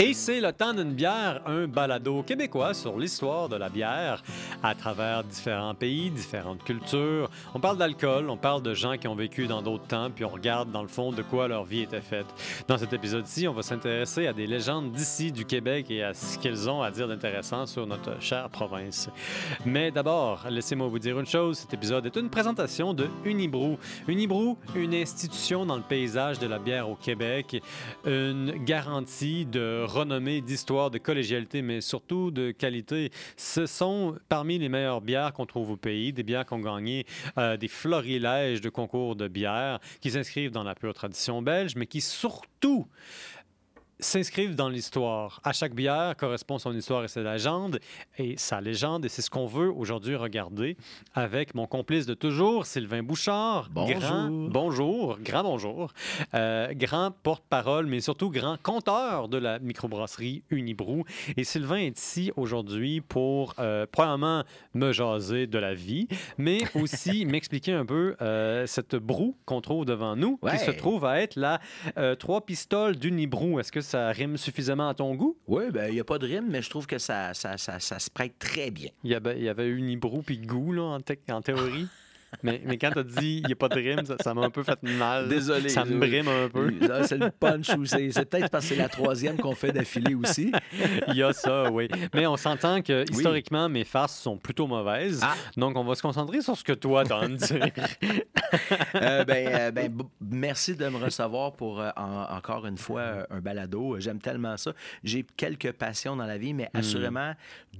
Et c'est le temps d'une bière, un balado québécois sur l'histoire de la bière à travers différents pays, différentes cultures. On parle d'alcool, on parle de gens qui ont vécu dans d'autres temps, puis on regarde dans le fond de quoi leur vie était faite. Dans cet épisode-ci, on va s'intéresser à des légendes d'ici, du Québec, et à ce qu'elles ont à dire d'intéressant sur notre chère province. Mais d'abord, laissez-moi vous dire une chose, cet épisode est une présentation de Unibrou. Unibrou, une institution dans le paysage de la bière au Québec, une garantie de renommée, d'histoire, de collégialité, mais surtout de qualité. Ce sont parmi les meilleures bières qu'on trouve au pays, des bières qui ont gagné euh, des florilèges de concours de bières, qui s'inscrivent dans la pure tradition belge, mais qui surtout s'inscrivent dans l'histoire. À chaque bière correspond son histoire et sa légende, et sa légende, et c'est ce qu'on veut aujourd'hui regarder avec mon complice de toujours, Sylvain Bouchard. Bonjour. Grand, bonjour, grand bonjour. Euh, grand porte-parole, mais surtout grand compteur de la microbrasserie Unibrou. Et Sylvain est ici aujourd'hui pour, euh, premièrement, me jaser de la vie, mais aussi m'expliquer un peu euh, cette broue qu'on trouve devant nous, Ouais. qui se trouve à être la euh, trois pistoles d'Unibrou. Est-ce que ça rime suffisamment à ton goût? Oui, ben il n'y a pas de rime, mais je trouve que ça, ça, ça, ça se prête très bien. Il y avait, il y avait Unibrou puis goût là, en théorie. mais, mais quand tu as dit il n'y a pas de rime, ça m'a un peu fait mal. Désolé. Ça me brime un peu. Ah, C'est le punch ou c'est peut-être parce que c'est la troisième qu'on fait d'affilée aussi. Il y a ça, oui. Mais on s'entend que historiquement, mes farces sont plutôt mauvaises. Ah. Donc, on va se concentrer sur ce que toi, tu as à me dire. Euh, ben, euh, ben, merci de me recevoir pour euh, en- encore une fois un balado. J'aime tellement ça. J'ai quelques passions dans la vie, mais Hmm. assurément,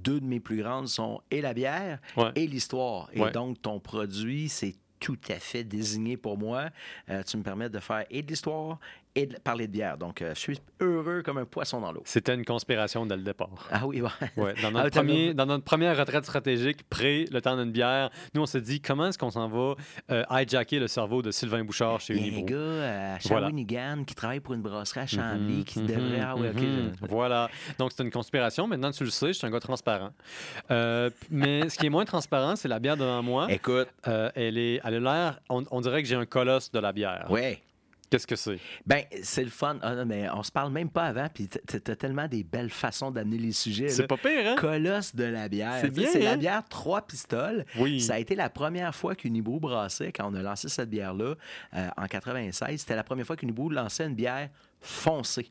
deux de mes plus grandes sont et la bière Ouais. et l'histoire. Et Ouais. donc, ton produit, c'est tout à fait désigné pour moi. Euh, tu me permets de faire et de l'histoire et de parler de bière. Donc, euh, je suis heureux comme un poisson dans l'eau. C'était une conspiration dès le départ. Ah oui, ouais. Ouais, dans, Ah, notre premier, dans notre première retraite stratégique, près le temps d'une bière, nous, on s'est dit comment est-ce qu'on s'en va euh, hijacker le cerveau de Sylvain Bouchard chez Il y a un gars à Voilà. Shawinigan qui travaille pour une brasserie à Chambly Mhm, qui mhm, devrait. Ah oui, OK. mhm. Voilà. Donc, c'est une conspiration. Maintenant, tu le sais, je suis un gars transparent. Euh, mais ce qui est moins transparent, c'est la bière devant moi. Écoute, Euh, elle, est, elle a l'air, on, on dirait que j'ai un colosse de la bière. ouais. Qu'est-ce que c'est? Ben, c'est le fun. Ah non, mais on se parle même pas avant, puis t'as tellement des belles façons d'amener les sujets. C'est pas pire, hein? Colosse de la bière. C'est bien, C'est hein? la bière trois pistoles. Oui. Ça a été la première fois qu'Unibrou brassait, quand on a lancé cette bière-là, euh, en 96, c'était la première fois qu'Unibrou lançait une bière foncée.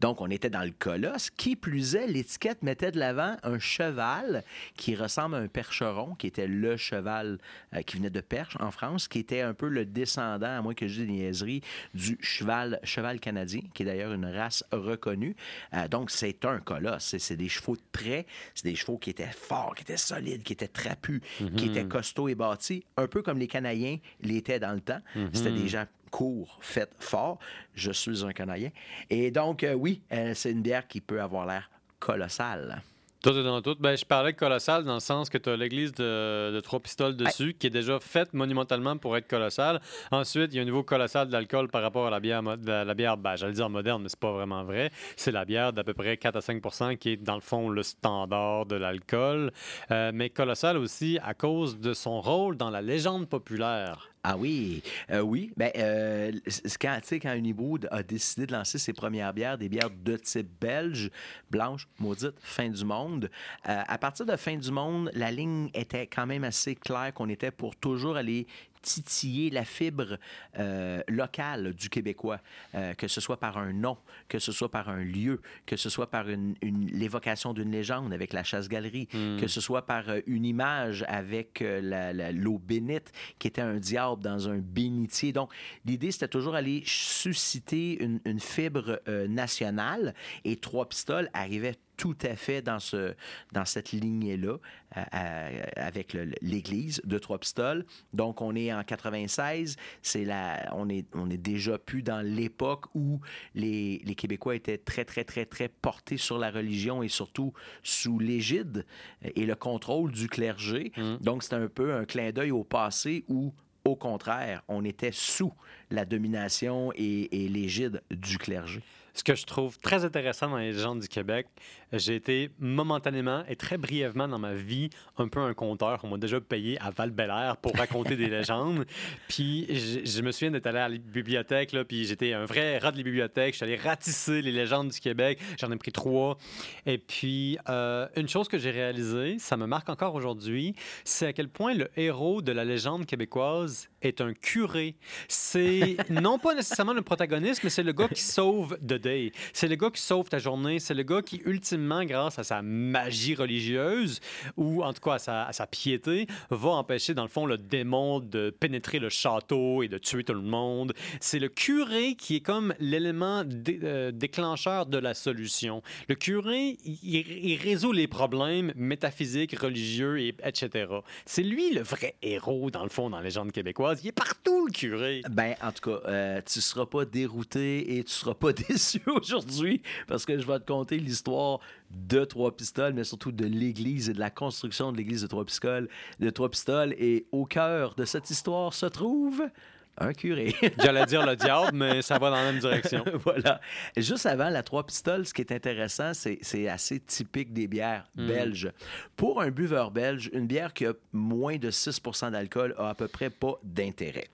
Donc, on était dans le colosse. Qui plus est, l'étiquette mettait de l'avant un cheval qui ressemble à un percheron, qui était le cheval euh, qui venait de Perche en France, qui était un peu le descendant, à moins que je dise des niaiseries, du cheval, cheval canadien, qui est d'ailleurs une race reconnue. Euh, donc, c'est un colosse. C'est- des chevaux de trait, c'est des chevaux qui étaient forts, qui étaient solides, qui étaient trapus, qui étaient costauds et bâtis, un peu comme les Canadiens l'étaient dans le temps. C'était des gens courts, faits, forts. Je suis un Canadien. Et donc, euh, oui, euh, c'est une bière qui peut avoir l'air colossale. Tout est dans tout. Ben, je parlais de colossal dans le sens que tu as l'église de, de trois pistoles dessus qui est déjà faite monumentalement pour être colossale. Ensuite, il y a un niveau colossal de l'alcool par rapport à la bière, la bière ben, j'allais dire moderne, mais c'est pas vraiment vrai. C'est la bière d'à peu près 4 à 5% qui est dans le fond le standard de l'alcool. Euh, mais colossal aussi à cause de son rôle dans la légende populaire. Ah oui, euh, oui. Ben, euh, quand, quand Unibrou a décidé de lancer ses premières bières, des bières de type belge, blanche, maudite, fin du monde, euh, à partir de fin du monde, la ligne était quand même assez claire qu'on était pour toujours aller titiller la fibre euh, locale du Québécois, euh, que ce soit par un nom, que ce soit par un lieu, que ce soit par une, une- l'évocation d'une légende avec la chasse-galerie, que ce soit par euh, une image avec l'eau bénite qui était un diable dans un bénitier. Donc, l'idée, c'était toujours aller susciter une, une fibre euh, nationale et Trois Pistoles arrivait tout à fait dans, ce, dans cette lignée-là euh, euh, avec l'Église de Trois-Pistoles. Donc, on est en 96. C'est la, on, est, on est déjà plus dans l'époque où les, les Québécois étaient très, très, très, très portés sur la religion et surtout sous l'égide et le contrôle du clergé. Donc, c'était un peu un clin d'œil au passé où au contraire, on était sous la domination et, et l'égide du clergé. Ce que je trouve très intéressant dans les légendes du Québec, j'ai été momentanément et très brièvement dans ma vie un peu un conteur. On m'a déjà payé à val pour raconter des légendes. Puis je, me souviens d'être allé à la bibliothèque, là, puis j'étais un vrai rat de la bibliothèque. Je suis allé ratisser les légendes du Québec. J'en ai pris trois. Et puis, euh, une chose que j'ai réalisée, ça me marque encore aujourd'hui, c'est à quel point le héros de la légende québécoise est un curé. C'est non pas nécessairement le protagoniste, mais c'est le gars qui sauve The C'est le gars qui sauve ta journée. C'est le gars qui, ultimement, grâce à sa magie religieuse, ou en tout cas à sa, piété, va empêcher, dans le fond, le démon de pénétrer le château et de tuer tout le monde. C'est le curé qui est comme l'élément euh, déclencheur de la solution. Le curé, il, résout les problèmes métaphysiques, religieux, et, etc. C'est lui le vrai héros, dans le fond, dans la légende québécoise. Il est partout, le curé. Ben, en tout cas, euh, tu seras pas dérouté et tu seras pas déçu aujourd'hui parce que je vais te conter l'histoire de Trois Pistoles, mais surtout de l'Église et de la construction de l'Église de Trois Pistoles. De Trois Pistoles. Et au cœur de cette histoire se trouve un curé. J'allais dire le diable, mais ça va dans la même direction. voilà. Juste avant la trois pistoles, ce qui est intéressant, c'est assez typique des bières hmm. belges. Pour un buveur belge, une bière qui a moins de 6% d'alcool a à peu près pas d'intérêt.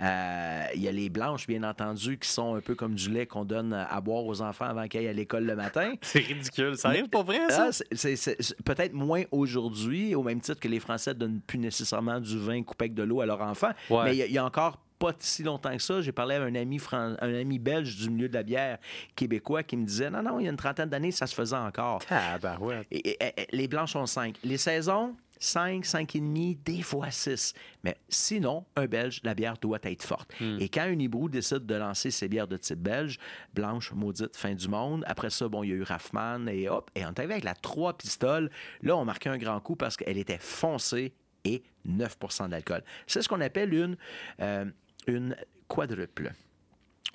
Euh, il y a les blanches, bien entendu, qui sont un peu comme du lait qu'on donne à boire aux enfants avant qu'ils aillent à l'école le matin. C'est ridicule. Ça arrive pour vrai, ça? Ah, c'est peut-être moins aujourd'hui, au même titre que les Français donnent plus nécessairement du vin coupé avec de l'eau à leurs enfants. Mais il y, a encore pas si longtemps que ça, j'ai parlé à un ami, un ami belge du milieu de la bière québécois qui me disait non, non, il y a une trentaine d'années, ça se faisait encore. Ah, ben ouais. Et, les blanches sont cinq. Les saisons, 5, 5,5, des fois 6. Mais sinon, un Belge, la bière doit être forte. Hmm. Et quand un Hibou décide de lancer ses bières de type belge, blanche, maudite, fin du monde, après ça, bon, il y a eu Raffman et hop, et on est avec la 3 pistoles. Là, on marquait un grand coup parce qu'elle était foncée et 9% d'alcool. C'est ce qu'on appelle une, euh, une quadruple.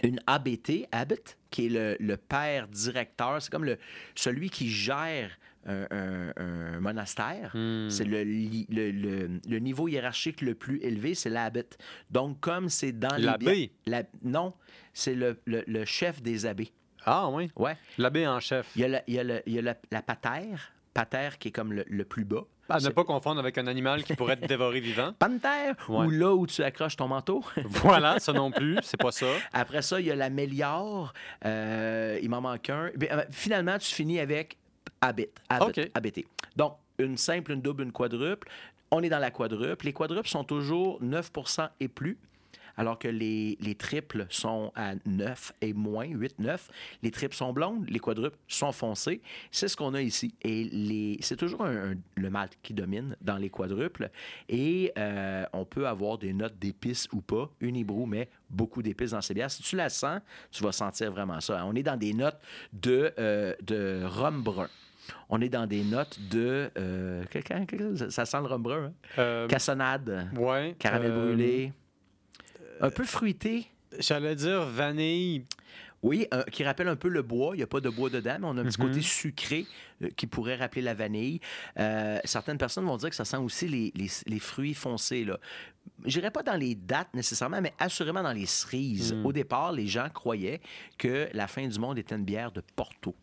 Une ABT, Abbott, qui est le, père directeur, c'est comme le, celui qui gère un, monastère. Hmm. C'est le, le, niveau hiérarchique le plus élevé, c'est l'abbé. Donc, comme c'est dans l'abbé? La, non, c'est le, chef des abbés. Ah oui? Ouais. L'abbé en chef. Il y a, il y a, il y a la, la patère, patère qui est comme le, plus bas. À ne pas confondre avec un animal qui pourrait être dévoré vivant. Panthère, ou là où tu accroches ton manteau. voilà, ça non plus, c'est pas ça. Après ça, il y a la méliore. Euh, il m'en manque un. Euh, finalement, tu finis avec habit. habit Donc, une simple, une double, une quadruple. On est dans la quadruple. Les quadruples sont toujours 9% et plus alors que les, les triples sont à 9 et moins, 8, 9. Les triples sont blondes, les quadruples sont foncés. C'est ce qu'on a ici. Et les, c'est toujours le malt qui domine dans les quadruples. Et euh, on peut avoir des notes d'épices ou pas. Une hibrou, mais beaucoup d'épices dans ces bières. Si tu la sens, tu vas sentir vraiment ça. On est dans des notes de, euh, de rhum brun. On est dans des notes de. Euh, ça sent le rhum brun. Hein? Cassonade. Ouais, caramel brûlé. Un peu fruité. J'allais dire vanille. Oui, qui rappelle un peu le bois. Il n'y a pas de bois dedans, mais on a un petit côté mhm. sucré euh, qui pourrait rappeler la vanille. Euh, certaines personnes vont dire que ça sent aussi les, fruits foncés. Je n'irai pas dans les dates nécessairement, mais assurément dans les cerises. Mhm. Au départ, les gens croyaient que la fin du monde était une bière de Porto.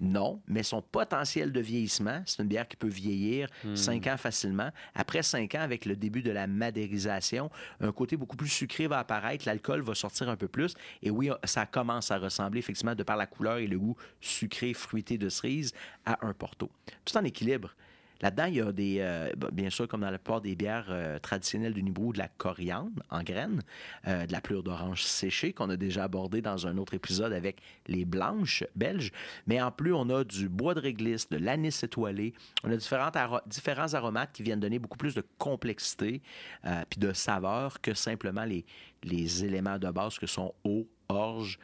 Non, mais son potentiel de vieillissement, c'est une bière qui peut vieillir hmm. cinq ans facilement. Après cinq ans, avec le début de la madérisation, un côté beaucoup plus sucré va apparaître, l'alcool va sortir un peu plus. Et oui, ça commence à ressembler effectivement, de par la couleur et le goût sucré, fruité de cerise, à un porto. Tout en équilibre. Là-dedans, il y a des, euh, bien sûr, comme dans la plupart des bières euh, traditionnelles du Nibrou, de la coriandre en graines, euh, de la pleure d'orange séchée qu'on a déjà abordé dans un autre épisode avec les blanches belges. Mais en plus, on a du bois de réglisse, de l'anis étoilé. On a différentes différents aromates qui viennent donner beaucoup plus de complexité puis de saveur que simplement les, les éléments de base que sont eau, orge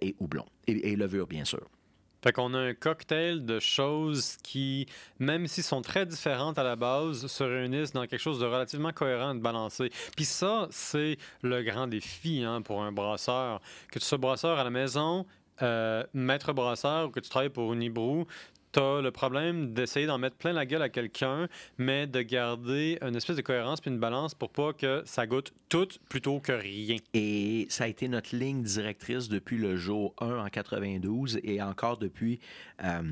et houblon. et levure, bien sûr. Fait qu'on a un cocktail de choses qui, même s'ils sont très différentes à la base, se réunissent dans quelque chose de relativement cohérent, de balancé. Puis ça, c'est le grand défi hein, pour un brasseur. Que tu sois brasseur à la maison, euh, maître brasseur ou que tu travailles pour Unibrou, T'as le problème d'essayer d'en mettre plein la gueule à quelqu'un, mais de garder une espèce de cohérence puis une balance pour pas que ça goûte tout plutôt que rien. Et ça a été notre ligne directrice depuis le jour 1 en 92 et encore depuis euh,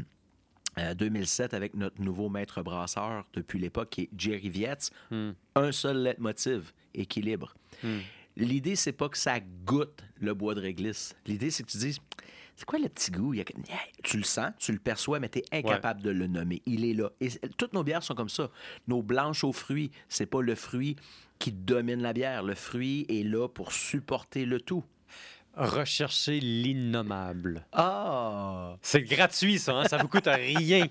euh, 2007 avec notre nouveau maître brasseur depuis l'époque qui est Jerry Vietz. Hmm. Un seul leitmotiv, équilibre. Hmm. L'idée, c'est pas que ça goûte le bois de réglisse. L'idée, c'est que tu dis, c'est quoi le petit goût? Il y a... Tu le sens, tu le perçois, mais tu es incapable de le nommer. Il est là. Et toutes nos bières sont comme ça. Nos blanches aux fruits, c'est pas le fruit qui domine la bière. Le fruit est là pour supporter le tout. Rechercher l'innommable. Ah! C'est gratuit, ça, hein? ça vous coûte rien.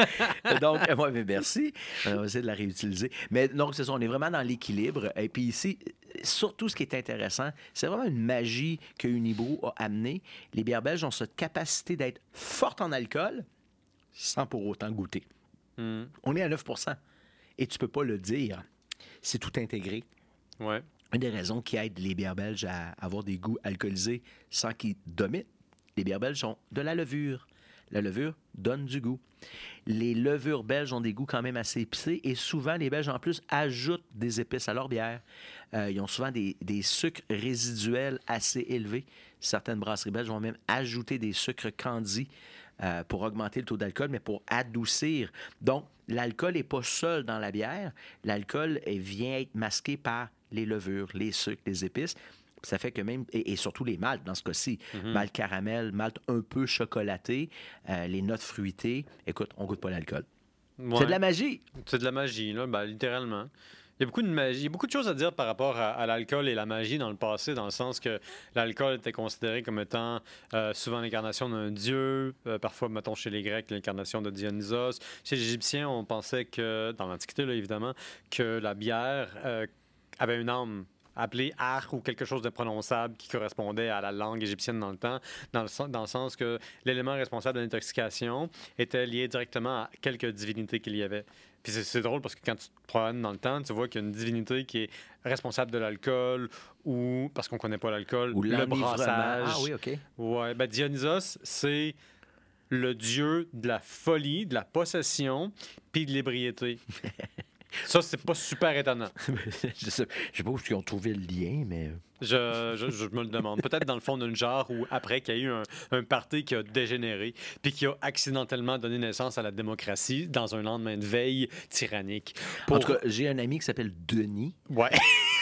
donc, moi, mais merci. On va essayer de la réutiliser. Mais donc, c'est ça, on est vraiment dans l'équilibre. Et puis ici, surtout, ce qui est intéressant, c'est vraiment une magie que Unibrew a amené. Les bières belges ont cette capacité d'être fortes en alcool sans pour autant goûter. Hmm. On est à 9% et tu peux pas le dire. C'est tout intégré. Ouais. Une des raisons qui aide les bières belges à avoir des goûts alcoolisés sans qu'ils dominent, les bières belges ont de la levure. La levure donne du goût. Les levures belges ont des goûts quand même assez épicés et souvent, les Belges, en plus, ajoutent des épices à leur bière. Euh, ils ont souvent des, des, sucres résiduels assez élevés. Certaines brasseries belges vont même ajouter des sucres candis euh, pour augmenter le taux d'alcool, mais pour adoucir. Donc, l'alcool n'est pas seul dans la bière. L'alcool vient être masqué par les levures, les sucres, les épices. Ça fait que même, et, et surtout les maltes dans ce cas-ci, mm -hmm. malt caramel, malt un peu chocolaté, euh, les notes fruitées, écoute, on goûte pas l'alcool. Ouais. C'est de la magie. C'est de la magie, là, ben, littéralement. Il y a beaucoup de magie. Il y a beaucoup de choses à dire par rapport à, à l'alcool et la magie dans le passé, dans le sens que l'alcool était considéré comme étant euh, souvent l'incarnation d'un dieu, euh, parfois, mettons, chez les Grecs, l'incarnation de Dionysos. Chez les Égyptiens, on pensait que, dans l'Antiquité, évidemment, que la bière euh, avait une âme appelé Ar ou quelque chose de prononçable qui correspondait à la langue égyptienne dans le temps, dans le, dans le sens que l'élément responsable de l'intoxication était lié directement à quelques divinités qu'il y avait. Puis c'est drôle parce que quand tu te promènes dans le temps, tu vois qu'il y a une divinité qui est responsable de l'alcool ou, parce qu'on connaît pas l'alcool, ou le brassage. Ah oui, OK. Ouais, ben Dionysos, c'est le dieu de la folie, de la possession, puis de l'ébriété. Ça, c'est pas super étonnant. je sais, je sais pas où ils ont trouvé le lien, mais. Je, je, je me le demande. Peut-être dans le fond d'un genre où, après qu'il y a eu un, un, parti qui a dégénéré, puis qui a accidentellement donné naissance à la démocratie dans un lendemain de veille tyrannique. Pour... En tout cas, j'ai un ami qui s'appelle Denis. Ouais.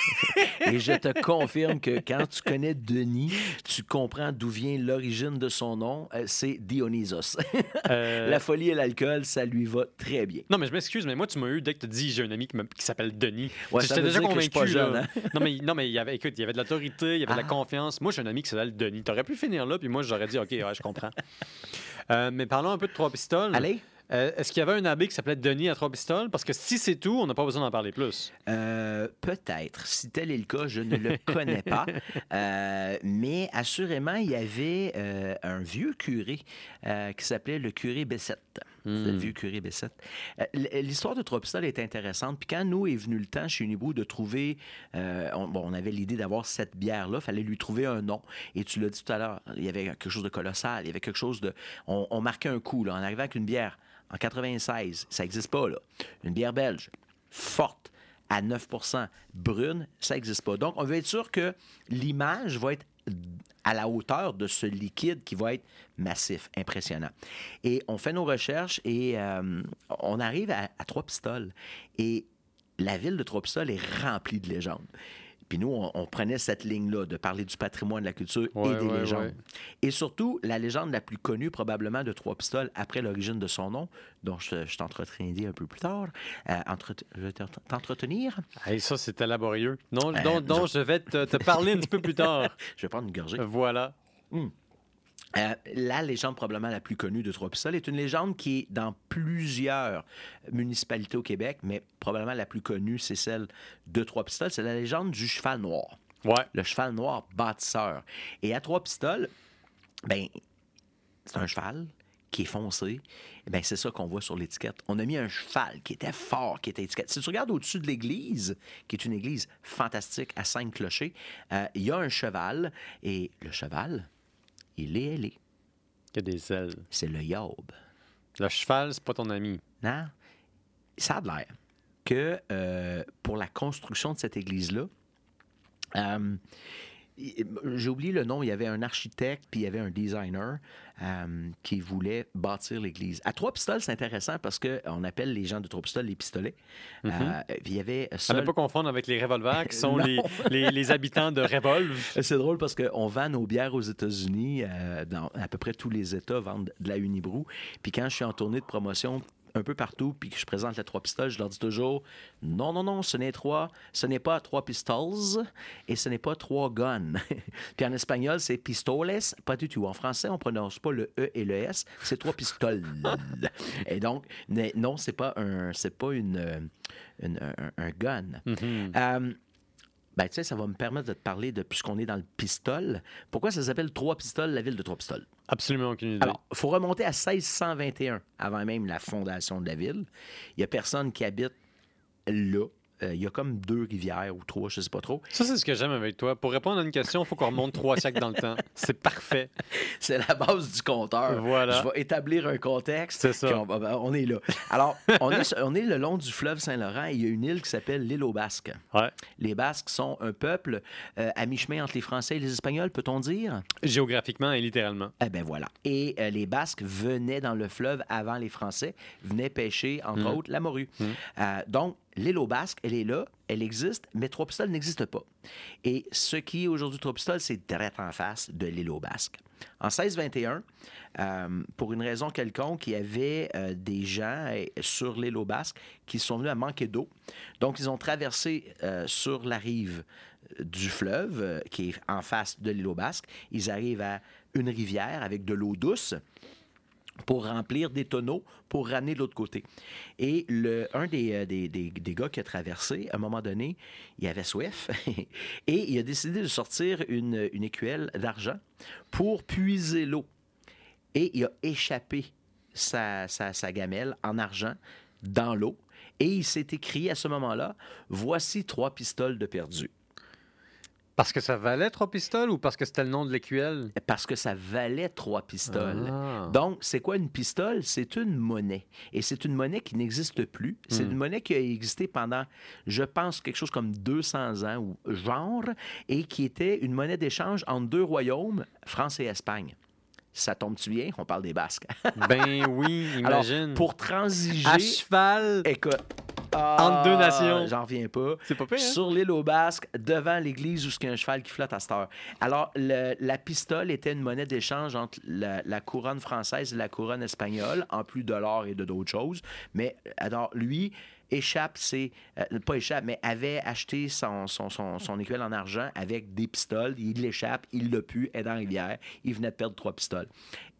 Et je te confirme que quand tu connais Denis, tu comprends d'où vient l'origine de son nom. C'est Dionysos. Euh... La folie et l'alcool, ça lui va très bien. Non, mais je m'excuse, mais moi, tu m'as eu dès que tu dis j'ai un ami qui, qui s'appelle Denis. Ouais, J'étais déjà convaincu. Jeune, hein? non, mais, non, mais il y avait, écoute, il y avait de l'autorité, il y avait ah. de la confiance. Moi, j'ai un ami qui s'appelle Denis. Tu aurais pu finir là, puis moi, j'aurais dit OK, ouais, je comprends. euh, mais parlons un peu de Trois Pistoles. Allez. Euh, Est-ce qu'il y avait un abbé qui s'appelait Denis à trois pistoles? Parce que si c'est tout, on n'a pas besoin d'en parler plus. Euh, Peut-être. Si tel est le cas, je ne le connais pas. Euh, mais assurément, il y avait un vieux curé qui s'appelait le curé Bessette. Mm. Le vieux curé Bessette. L'histoire de trois pistoles est intéressante. Puis quand nous est venu le temps chez Unibou de trouver... on, bon, on avait l'idée d'avoir cette bière-là. Il fallait lui trouver un nom. Et tu l'as dit tout à l'heure, il y avait quelque chose de colossal. Il y avait quelque chose de... On, on marquait un coup. Là, en arrivant avec une bière en 96, ça n'existe pas, là. Une bière belge, forte, à 9% brune, ça n'existe pas. Donc, on veut être sûr que l'image va être à la hauteur de ce liquide qui va être massif, impressionnant. Et on fait nos recherches et euh, on arrive à, à Trois-Pistoles. Et la ville de Trois-Pistoles est remplie de légendes. Puis nous, on, on, prenait cette ligne-là de parler du patrimoine, de la culture ouais, et des ouais, légendes. ouais. Et surtout, la légende la plus connue probablement de Trois Pistoles après l'origine de son nom, dont je, je t'entretiendrai un peu plus tard, euh, entre, je vais t'entretenir. Hey, ça, c'était laborieux. Non, euh, dont, dont je... je vais te, te, parler un petit peu plus tard. je vais prendre une gorgée. Voilà. Mmh. Euh, la légende probablement la plus connue de Trois-Pistoles est une légende qui est dans plusieurs municipalités au Québec, mais probablement la plus connue, c'est celle de Trois-Pistoles. C'est la légende du cheval noir. Ouais. Le cheval noir bâtisseur. Et à Trois-Pistoles, ben, c'est un cheval qui est foncé. Ben, c'est ça qu'on voit sur l'étiquette. On a mis un cheval qui était fort, qui était étiquette. Si tu regardes au-dessus de l'église, qui est une église fantastique à cinq clochers, euh, il y a un cheval et le cheval, il est ailé. Il y a des ailes. C'est le yaube. Le cheval, c'est pas ton ami. Non. Ça a l'air que euh, pour la construction de cette église-là, euh, j'ai oublié le nom, il y avait un architecte puis il y avait un designer euh, qui voulait bâtir l'église. À Trois-Pistoles, c'est intéressant parce qu'on appelle les gens de Trois-Pistoles les pistolets. Mhm. Euh, puis il y avait À seul- ne pas confondre avec les revolvers qui sont Non. les, les, les habitants de Revolve. C'est drôle parce qu'on vend nos bières aux États-Unis. euh, dans à peu près tous les États vendent de la Unibrou. Puis quand je suis en tournée de promotion un peu partout, puis que je présente les trois pistoles, je leur dis toujours non, non, non, ce n'est trois, ce n'est pas trois pistoles et ce n'est pas trois guns. puis en espagnol, c'est pistoles, pas du tout. En français, on prononce pas le E et le S, c'est trois pistoles. et donc, non, c'est pas un, c'est pas une, euh, une- un, un gun. Mhm. Euh, ben, tu sais, ça va me permettre de te parler de, puisqu'on est dans le pistole, pourquoi ça s'appelle Trois Pistoles, la ville de Trois Pistoles? Absolument aucune idée. Alors, il faut remonter à 1621, avant même la fondation de la ville. Il n'y a personne qui habite là. Euh, il y a comme deux rivières ou trois, je ne sais pas trop. Ça, c'est ce que j'aime avec toi. Pour répondre à une question, il faut qu'on remonte trois siècles dans le temps. C'est parfait. C'est la base du compteur. Voilà. Je vais établir un contexte. C'est ça. On, on est là. Alors, on est, on est le long du fleuve Saint-Laurent et il y a une île qui s'appelle l'île aux Basques. Ouais. Les Basques sont un peuple euh, à mi-chemin entre les Français et les Espagnols, peut-on dire? Géographiquement et littéralement. Eh ben voilà. Et euh, les Basques venaient dans le fleuve avant les Français, venaient pêcher, entre Mhm. autres, la morue. Euh, donc, l'île aux Basques, elle est là, elle existe, mais Trois-Pistoles n'existe pas. Et ce qui est aujourd'hui Trois-Pistoles, c'est direct en face de l'île aux Basques. En 1621, euh, pour une raison quelconque, il y avait euh, des gens euh, sur l'île aux Basques qui sont venus à manquer d'eau. Donc, ils ont traversé sur la rive du fleuve, qui est en face de l'île aux Basques. Ils arrivent à une rivière avec de l'eau douce pour remplir des tonneaux pour ramener de l'autre côté. Et un des, euh, des, des- des gars qui a traversé, à un moment donné, il avait soif et il a décidé de sortir une, une écuelle d'argent pour puiser l'eau. Et il a échappé sa, sa, sa gamelle en argent dans l'eau. Et il s'est écrit à ce moment-là, voici trois pistoles de perdu. Parce que ça valait trois pistoles ou parce que c'était le nom de l'écuelle? Parce que ça valait trois pistoles. Ah. Donc, c'est quoi une pistole? C'est une monnaie. Et c'est une monnaie qui n'existe plus. C'est Hmm. une monnaie qui a existé pendant, je pense, quelque chose comme 200 ans ou genre, et qui était une monnaie d'échange entre deux royaumes, France et Espagne. Ça tombe-tu bien? On parle des Basques. Ben oui, Alors, imagine. pour transiger... À cheval. Écoute... Entre deux nations. J'en reviens pas. C'est pas pire, hein? Sur l'île aux Basques, devant l'église où il y a un cheval qui flotte à cette heure. Alors, le- la pistole était une monnaie d'échange entre la, la couronne française et la couronne espagnole, en plus de l'or et de d'autres choses. Mais, alors, lui échappe, c'est euh, pas échappe, mais avait acheté son, son, son, son écuelle en argent avec des pistoles. Il l'échappe, il l'a pu, est dans la rivière. Il venait de perdre trois pistoles.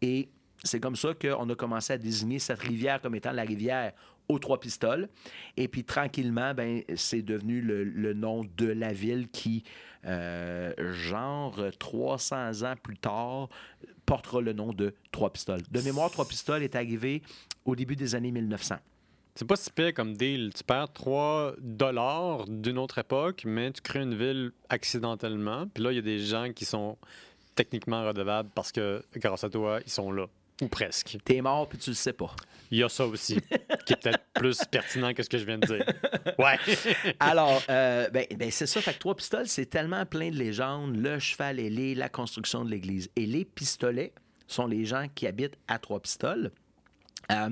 Et c'est comme ça qu'on a commencé à désigner cette rivière comme étant la rivière aux trois pistoles. Et puis tranquillement, ben, c'est devenu le, nom de la ville qui, euh, genre 300 ans plus tard, portera le nom de Trois Pistoles. De mémoire, Trois Pistoles est arrivé au début des années 1900. C'est pas si pire comme deal. Tu perds 3 dollars d'une autre époque, mais tu crées une ville accidentellement. Puis là, il y a des gens qui sont techniquement redevables parce que, grâce à toi, ils sont là. Ou presque. T'es mort puis tu le sais pas. Il y a ça aussi, qui est peut-être plus pertinent que ce que je viens de dire. Ouais. Alors, euh, ben, ben, c'est ça. Fait que Trois Pistoles, c'est tellement plein de légendes. Le cheval ailé, la construction de l'église. Et les pistolets sont les gens qui habitent à Trois Pistoles. Euh,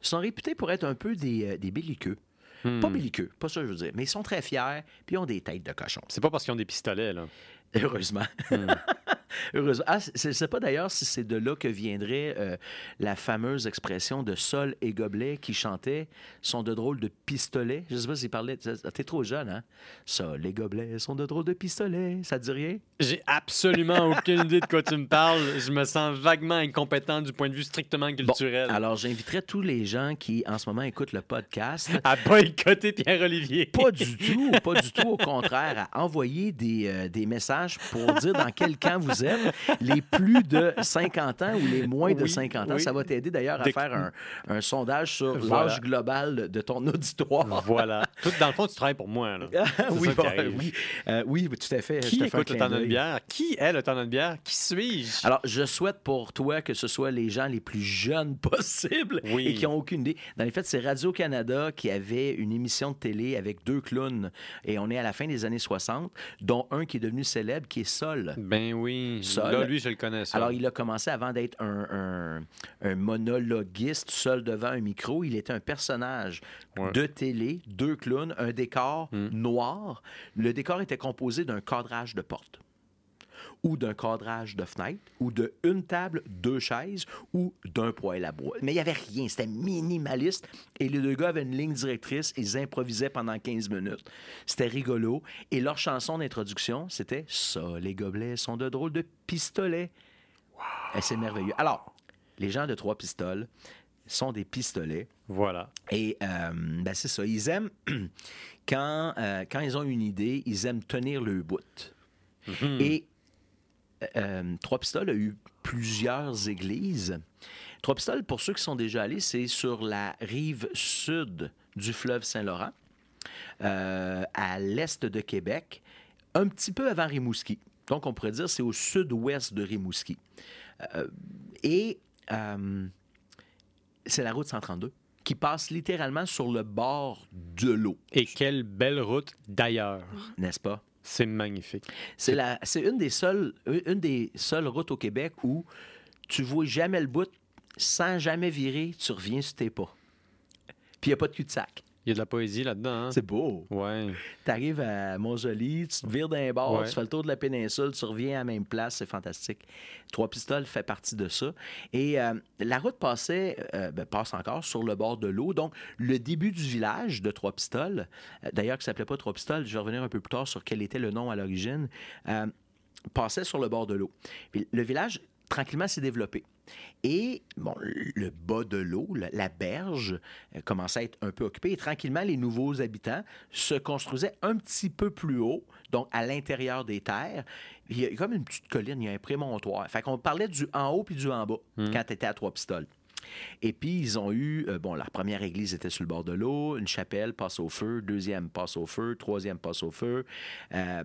sont réputés pour être un peu des, euh, des belliqueux. Hmm. Pas belliqueux, pas ça que je veux dire. Mais ils sont très fiers, puis ils ont des têtes de cochon. C'est pas parce qu'ils ont des pistolets, là. Heureusement. Hmm. Heureusement. Ah, je ne sais pas d'ailleurs si c'est de là que viendrait euh, la fameuse expression de Sol et Gobelet qui chantaient sont de drôles de pistolets. Je ne sais pas s'ils parlaient. T'es trop jeune, hein? Sol et Gobelet sont de drôles de pistolets. Ça te dit rien? J'ai absolument aucune idée de quoi tu me parles. Je me sens vaguement incompétent du point de vue strictement culturel. Alors, j'inviterais tous les gens qui, en ce moment, écoutent le podcast. À boycotter Pierre-Olivier. Pas du tout, pas du tout. Au contraire, à envoyer des, euh, des messages pour dire dans quel camp vous vous êtes. Les plus de 50 ans ou les moins de Oui, 50 ans, oui. ça va t'aider d'ailleurs à faire un, un sondage sur Voilà. l'âge global de ton auditoire. Voilà. Tout, dans le fond, tu travailles pour moi. Là. Oui, bon, oui. Euh, oui, tout à fait. Qui écoute le d'une d'œil. bière? Qui est le temps d'une bière? Qui suis-je? Alors, je souhaite pour toi que ce soit les gens les plus jeunes possibles Oui. et qui n'ont aucune idée. Dans les faits, c'est Radio-Canada qui avait une émission de télé avec deux clowns. Et on est à la fin des années 60, dont un qui est devenu célèbre, qui est Sol. Ben oui. Là, lui, je le connais, ça. Alors, il a commencé avant d'être un, un- un monologuiste seul devant un micro. Il était un personnage Ouais. de télé, deux clowns, un décor Hmm. noir. Le décor était composé d'un cadrage de porte ou d'un cadrage de fenêtre, ou de une table, deux chaises, ou d'un poêle à bois. Mais il n'y avait rien, c'était minimaliste. Et les deux gars avaient une ligne directrice, ils improvisaient pendant 15 minutes. C'était rigolo. Et leur chanson d'introduction, c'était Ça, les gobelets sont de drôles de pistolets. Et C'est merveilleux. Alors, les gens de Trois Pistoles sont des pistolets. Voilà. Et euh, ben, c'est ça. Ils aiment, quand, euh, quand ils ont une idée, ils aiment tenir le bout. Mhm. Et euh, Trois Pistoles a eu plusieurs églises. Trois Pistoles, pour ceux qui sont déjà allés, c'est sur la rive sud du fleuve Saint-Laurent, euh, à l'est de Québec, un petit peu avant Rimouski. Donc, on pourrait dire c'est au sud-ouest de Rimouski. Euh, et c'est la route 132 qui passe littéralement sur le bord de l'eau, Et quelle belle route d'ailleurs. n'est-ce pas? C'est magnifique. C'est la, c'est une des seules, une des seules routes au Québec où tu vois jamais le bout sans jamais virer, tu reviens sur tes pas. Puis il n'y a pas de cul-de-sac. Il y a de la poésie là-dedans. hein? C'est beau. Ouais. Tu arrives à Montjoli, tu te vires d'un bord, Ouais. tu fais le tour de la péninsule, tu reviens à la même place, c'est fantastique. Trois Pistoles fait partie de ça. Et euh, la route passait, euh, ben, passe encore sur le bord de l'eau. Donc, le début du village de Trois Pistoles, euh, d'ailleurs, qui s'appelait pas Trois Pistoles, je vais revenir un peu plus tard sur quel était le nom à l'origine, passait sur le bord de l'eau. Le village, tranquillement, s'est développé. Et, bon, le bas de l'eau, la, berge, euh, commençait à être un peu occupée. Et tranquillement, les nouveaux habitants se construisaient un petit peu plus haut, donc à l'intérieur des terres. Il y a comme une petite colline, il y a un prémontoire. Fait qu'on parlait du en haut puis du en bas quand tu étais à Trois-Pistoles. Et puis, ils ont eu, euh, bon, leur première église était sur le bord de l'eau, une chapelle passe au feu, deuxième passe au feu, troisième passe au feu. Euh,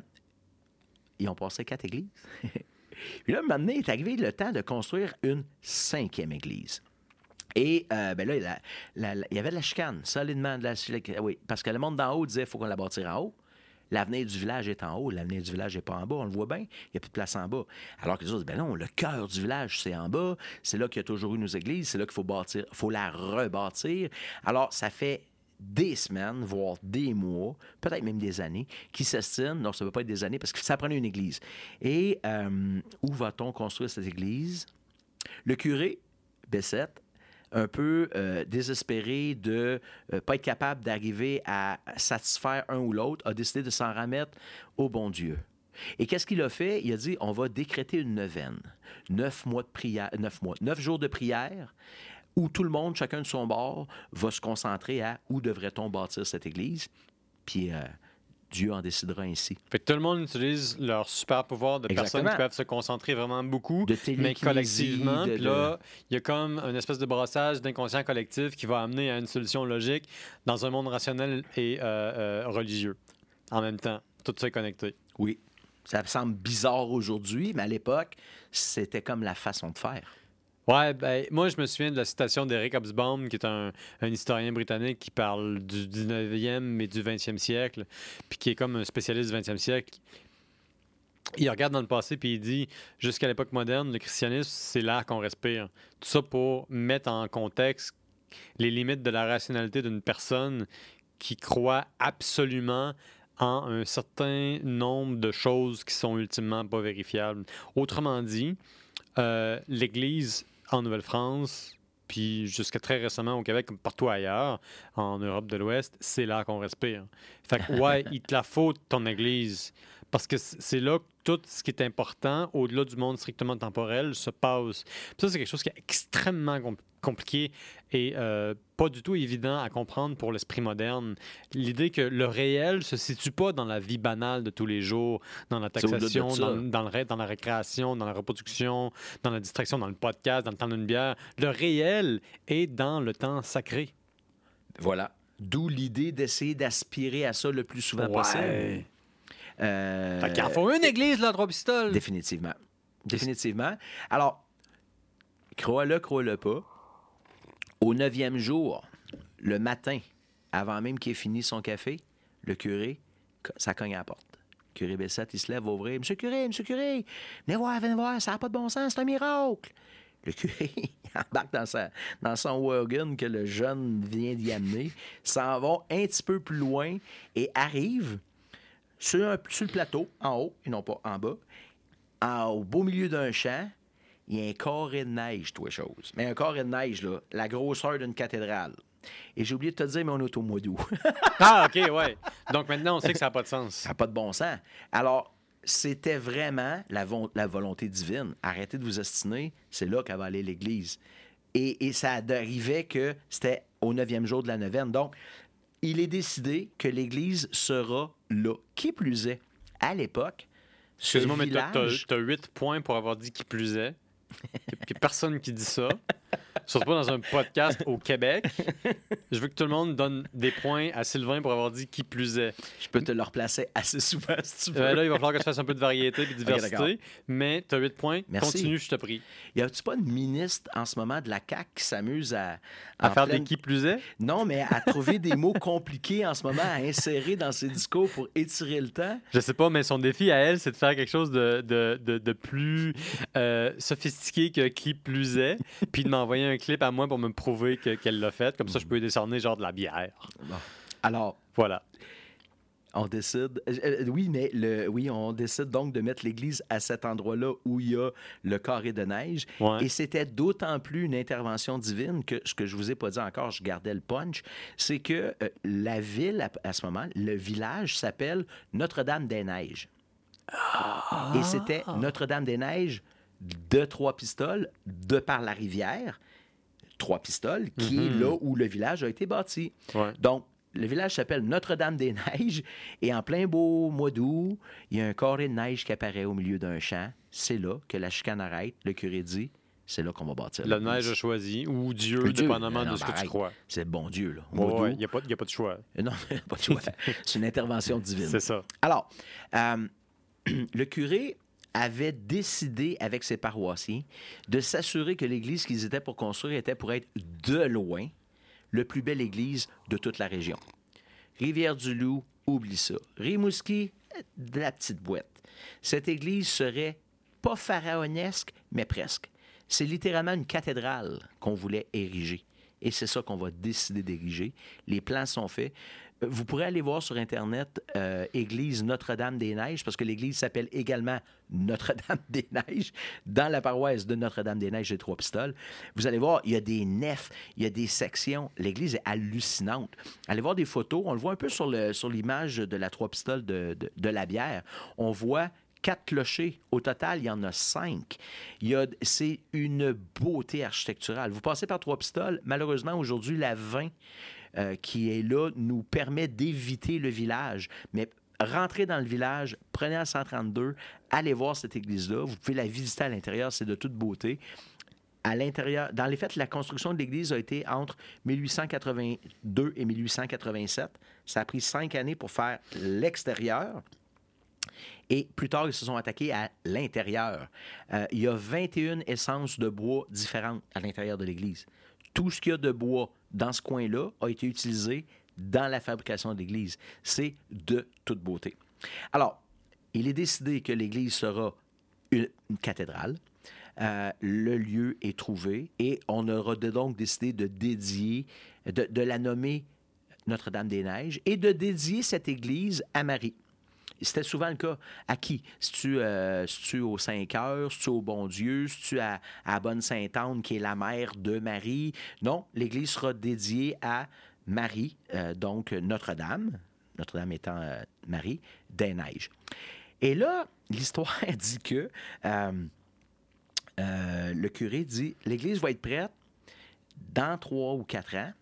ils ont passé quatre églises. Puis là, maintenant, il est arrivé le temps de construire une cinquième église. Et euh, ben là, il y avait de la chicane, solidement de la chicane. Oui, parce que le monde d'en haut disait qu'il faut qu'on la bâtisse en haut. L'avenir du village est en haut, l'avenir du village n'est pas en bas, on le voit bien, il n'y a plus de place en bas. Alors que les autres disent, ben non, le cœur du village, c'est en bas, c'est là qu'il y a toujours eu nos églises, c'est là qu'il faut bâtir, faut la rebâtir. Alors, ça fait des semaines, voire des mois, peut-être même des années, qui s'estiment, non, ça ne peut pas être des années, parce que ça prenait une église. Et euh, où va-t-on construire cette église? Le curé, Bessette, un peu euh, désespéré de ne pas être capable d'arriver à satisfaire un ou l'autre, a décidé de s'en remettre au bon Dieu. Et qu'est-ce qu'il a fait? Il a dit, on va décréter une neuvaine. Neuf mois de prière, neuf mois, neuf jours de prière, où tout le monde, chacun de son bord, va se concentrer à où devrait-on bâtir cette église. Puis euh, Dieu en décidera ainsi. Fait que tout le monde utilise leur super pouvoir de personnes qui peuvent se concentrer vraiment beaucoup, De mais collectivement. de- Puis de- là, il y a comme une espèce de brassage d'inconscient collectif qui va amener à une solution logique dans un monde rationnel et euh, euh, religieux. En même temps, tout ça est connecté. Oui. Ça semble bizarre aujourd'hui, mais à l'époque, c'était comme la façon de faire. Ouais, ben, moi, je me souviens de la citation d'Eric Hobsbawm, qui est un, historien britannique qui parle du 19e et du 20e siècle, puis qui est comme un spécialiste du 20e siècle. Il regarde dans le passé, puis il dit jusqu'à l'époque moderne, le christianisme, c'est l'air qu'on respire. Tout ça pour mettre en contexte les limites de la rationalité d'une personne qui croit absolument en un certain nombre de choses qui sont ultimement pas vérifiables. Autrement dit, euh, l'Église en Nouvelle-France, puis jusqu'à très récemment au Québec, comme partout ailleurs, en Europe de l'Ouest, c'est là qu'on respire. Fait que, ouais, il te la faut ton Église, Parce que c'est là que tout ce qui est important, au-delà du monde strictement temporel, se passe. Puis ça, c'est quelque chose qui est extrêmement compl- compliqué et euh, pas du tout évident à comprendre pour l'esprit moderne. L'idée que le réel se situe pas dans la vie banale de tous les jours, dans la taxation, dans, dans le, dans la récréation, dans la reproduction, dans la distraction, dans le podcast, dans le temps d'une bière. Le réel est dans le temps sacré. Voilà. D'où l'idée d'essayer d'aspirer à ça le plus souvent possible. Euh, Fait qu'il en faut une église, là, trois pistoles. Définitivement. Définitivement. Alors, crois-le, crois-le pas. Au neuvième jour, le matin, avant même qu'il ait fini son café, le curé, ça cogne à la porte. Le curé Bessette, il se lève, va ouvrir. Monsieur le curé, monsieur curé, venez voir, venez voir, ça n'a pas de bon sens, c'est un miracle. Le curé il embarque dans, sa, dans son wagon que le jeune vient d'y amener, s'en va un petit peu plus loin et arrive sur, un- sur le plateau, en haut, et non pas en bas, en- au beau milieu d'un champ, il y a un carré de neige, toi, chose. Mais un carré de neige, là, la grosseur d'une cathédrale. Et j'ai oublié de te dire, mais on est au mois d'août. Ah, OK, ouais. Donc maintenant, on sait que ça n'a pas de sens. Ça n'a pas de bon sens. Alors, c'était vraiment la, vo- la volonté divine. Arrêtez de vous ostiner, c'est là qu'elle va aller l'Église. Et, et ça arrivait que c'était au neuvième jour de la neuvaine. Donc, il est décidé que l'Église sera là. Qui plus est, à l'époque, Excuse-moi, mais t'as 8 points pour avoir dit qui plus est. Il n'y a personne qui dit ça. Surtout pas dans un podcast au Québec. Je veux que tout le monde donne des points à Sylvain pour avoir dit qui plus est. Je peux te le replacer assez souvent si tu veux. Euh, là, il va falloir que tu fasses un peu de variété et de d'accord. diversité. mais tu as 8 points. Merci. Continue, je te prie. Y a-tu pas une ministre en ce moment de la CAQ qui s'amuse à... À faire pleine- des qui plus est? Non, mais à trouver des mots compliqués en ce moment à insérer dans ses discours pour étirer le temps. Je sais pas, mais son défi à elle, c'est de faire quelque chose de, de, de, de plus euh, sophistiqué que qui plus est, puis de m'envoyer un clip à moi pour me prouver que- qu'elle l'a fait. Comme ça, je peux lui décerner genre de la bière. Alors, Voilà. on décide. euh, euh, oui, mais le, oui, on décide donc de mettre l'église à cet endroit-là où il y a le carré de neige. Ouais. Et c'était d'autant plus une intervention divine que ce que je vous ai pas dit encore, je gardais le punch, c'est que euh, la ville, à, à ce moment, le village s'appelle Notre-Dame-des-Neiges. Et c'était Notre-Dame-des-Neiges de Trois-Pistoles, de par la rivière, Trois-Pistoles, qui est Mhm. là où le village a été bâti. Ouais. Donc, le village s'appelle Notre-Dame-des-Neiges et en plein beau mois d'août, il y a un carré de neige qui apparaît au milieu d'un champ. C'est là que la chicane arrête. Le curé dit c'est là qu'on va bâtir. La neige a choisi, ou Dieu, Dieu. dépendamment Non, de ce ben que tu crois. C'est bon Dieu, là. Ouais. Il n'y a, pas- y a pas de choix. Non, pas de choix. C'est une intervention divine. C'est ça. Alors, euh, le curé avait décidé avec ses paroissiens de s'assurer que l'église qu'ils étaient pour construire était pour être de loin le plus belle église de toute la région. Rivière-du-Loup, oublie ça. Rimouski, de la petite boîte. Cette église serait pas pharaonesque, mais presque. C'est littéralement une cathédrale qu'on voulait ériger. Et c'est ça qu'on va décider d'ériger. Les plans sont faits. Vous pourrez aller voir sur Internet euh, Église Notre-Dame-des-Neiges, parce que l'église s'appelle également Notre-Dame-des-Neiges, dans la paroisse de Notre-Dame-des-Neiges des Trois-Pistoles. Vous allez voir, il y a des nefs, il y a des sections. L'église est hallucinante. Allez voir des photos. On le voit un peu sur l'image de la Trois-Pistoles de, de- de la bière. On voit quatre clochers. Au total, il y en a cinq. Il y a, c'est une beauté architecturale. Vous passez par Trois-Pistoles. Malheureusement, aujourd'hui, la 20 euh, qui est là nous permet d'éviter le village. Mais rentrez dans le village, prenez la 132, allez voir cette église-là. Vous pouvez la visiter à l'intérieur, c'est de toute beauté. À l'intérieur, dans les faits, la construction de l'église a été entre 1882 et 1887. Ça a pris cinq années pour faire l'extérieur. Et plus tard, ils se sont attaqués à l'intérieur. Euh, il y a 21 essences de bois différentes à l'intérieur de l'église. Tout ce qu'il y a de bois dans ce coin-là a été utilisé dans la fabrication de l'église. C'est de toute beauté. Alors, il est décidé que l'église sera une, cathédrale. Euh, le lieu est trouvé et on aura donc décidé de dédier, de, de la nommer Notre-Dame-des-Neiges et de dédier cette église à Marie. C'était souvent le cas. À qui? Si tu euh, tu au Saint-Cœur, si tu au Bon Dieu, si tu à, à Bonne Sainte-Anne, qui est la mère de Marie? Non, l'Église sera dédiée à Marie, euh, donc Notre-Dame, Notre-Dame étant euh, Marie, des Neiges. Et là, l'histoire dit que le curé dit l'Église va être prête dans trois ou quatre ans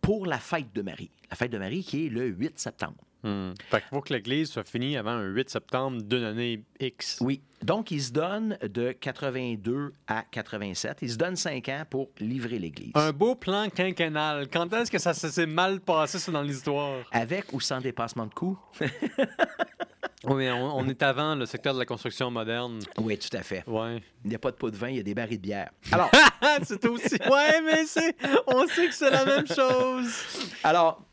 pour la fête de Marie. La fête de Marie qui est le 8 septembre. Hmm. Fait qu'il faut que l'Église soit finie avant un 8 septembre d'une année X. Oui. Donc, il se donne de 82 à 87. Il se donne cinq ans pour livrer l'Église. Un beau plan quinquennal. Quand est-ce que ça s'est mal passé, ça, dans l'histoire? Avec ou sans dépassement de coûts? oui, on, on, est avant le secteur de la construction moderne. Oui, tout à fait. Ouais. Il n'y a pas de pot de vin, il y a des barils de bière. Alors, c'est aussi. Ouais, mais c'est. On sait que c'est la même chose. Alors,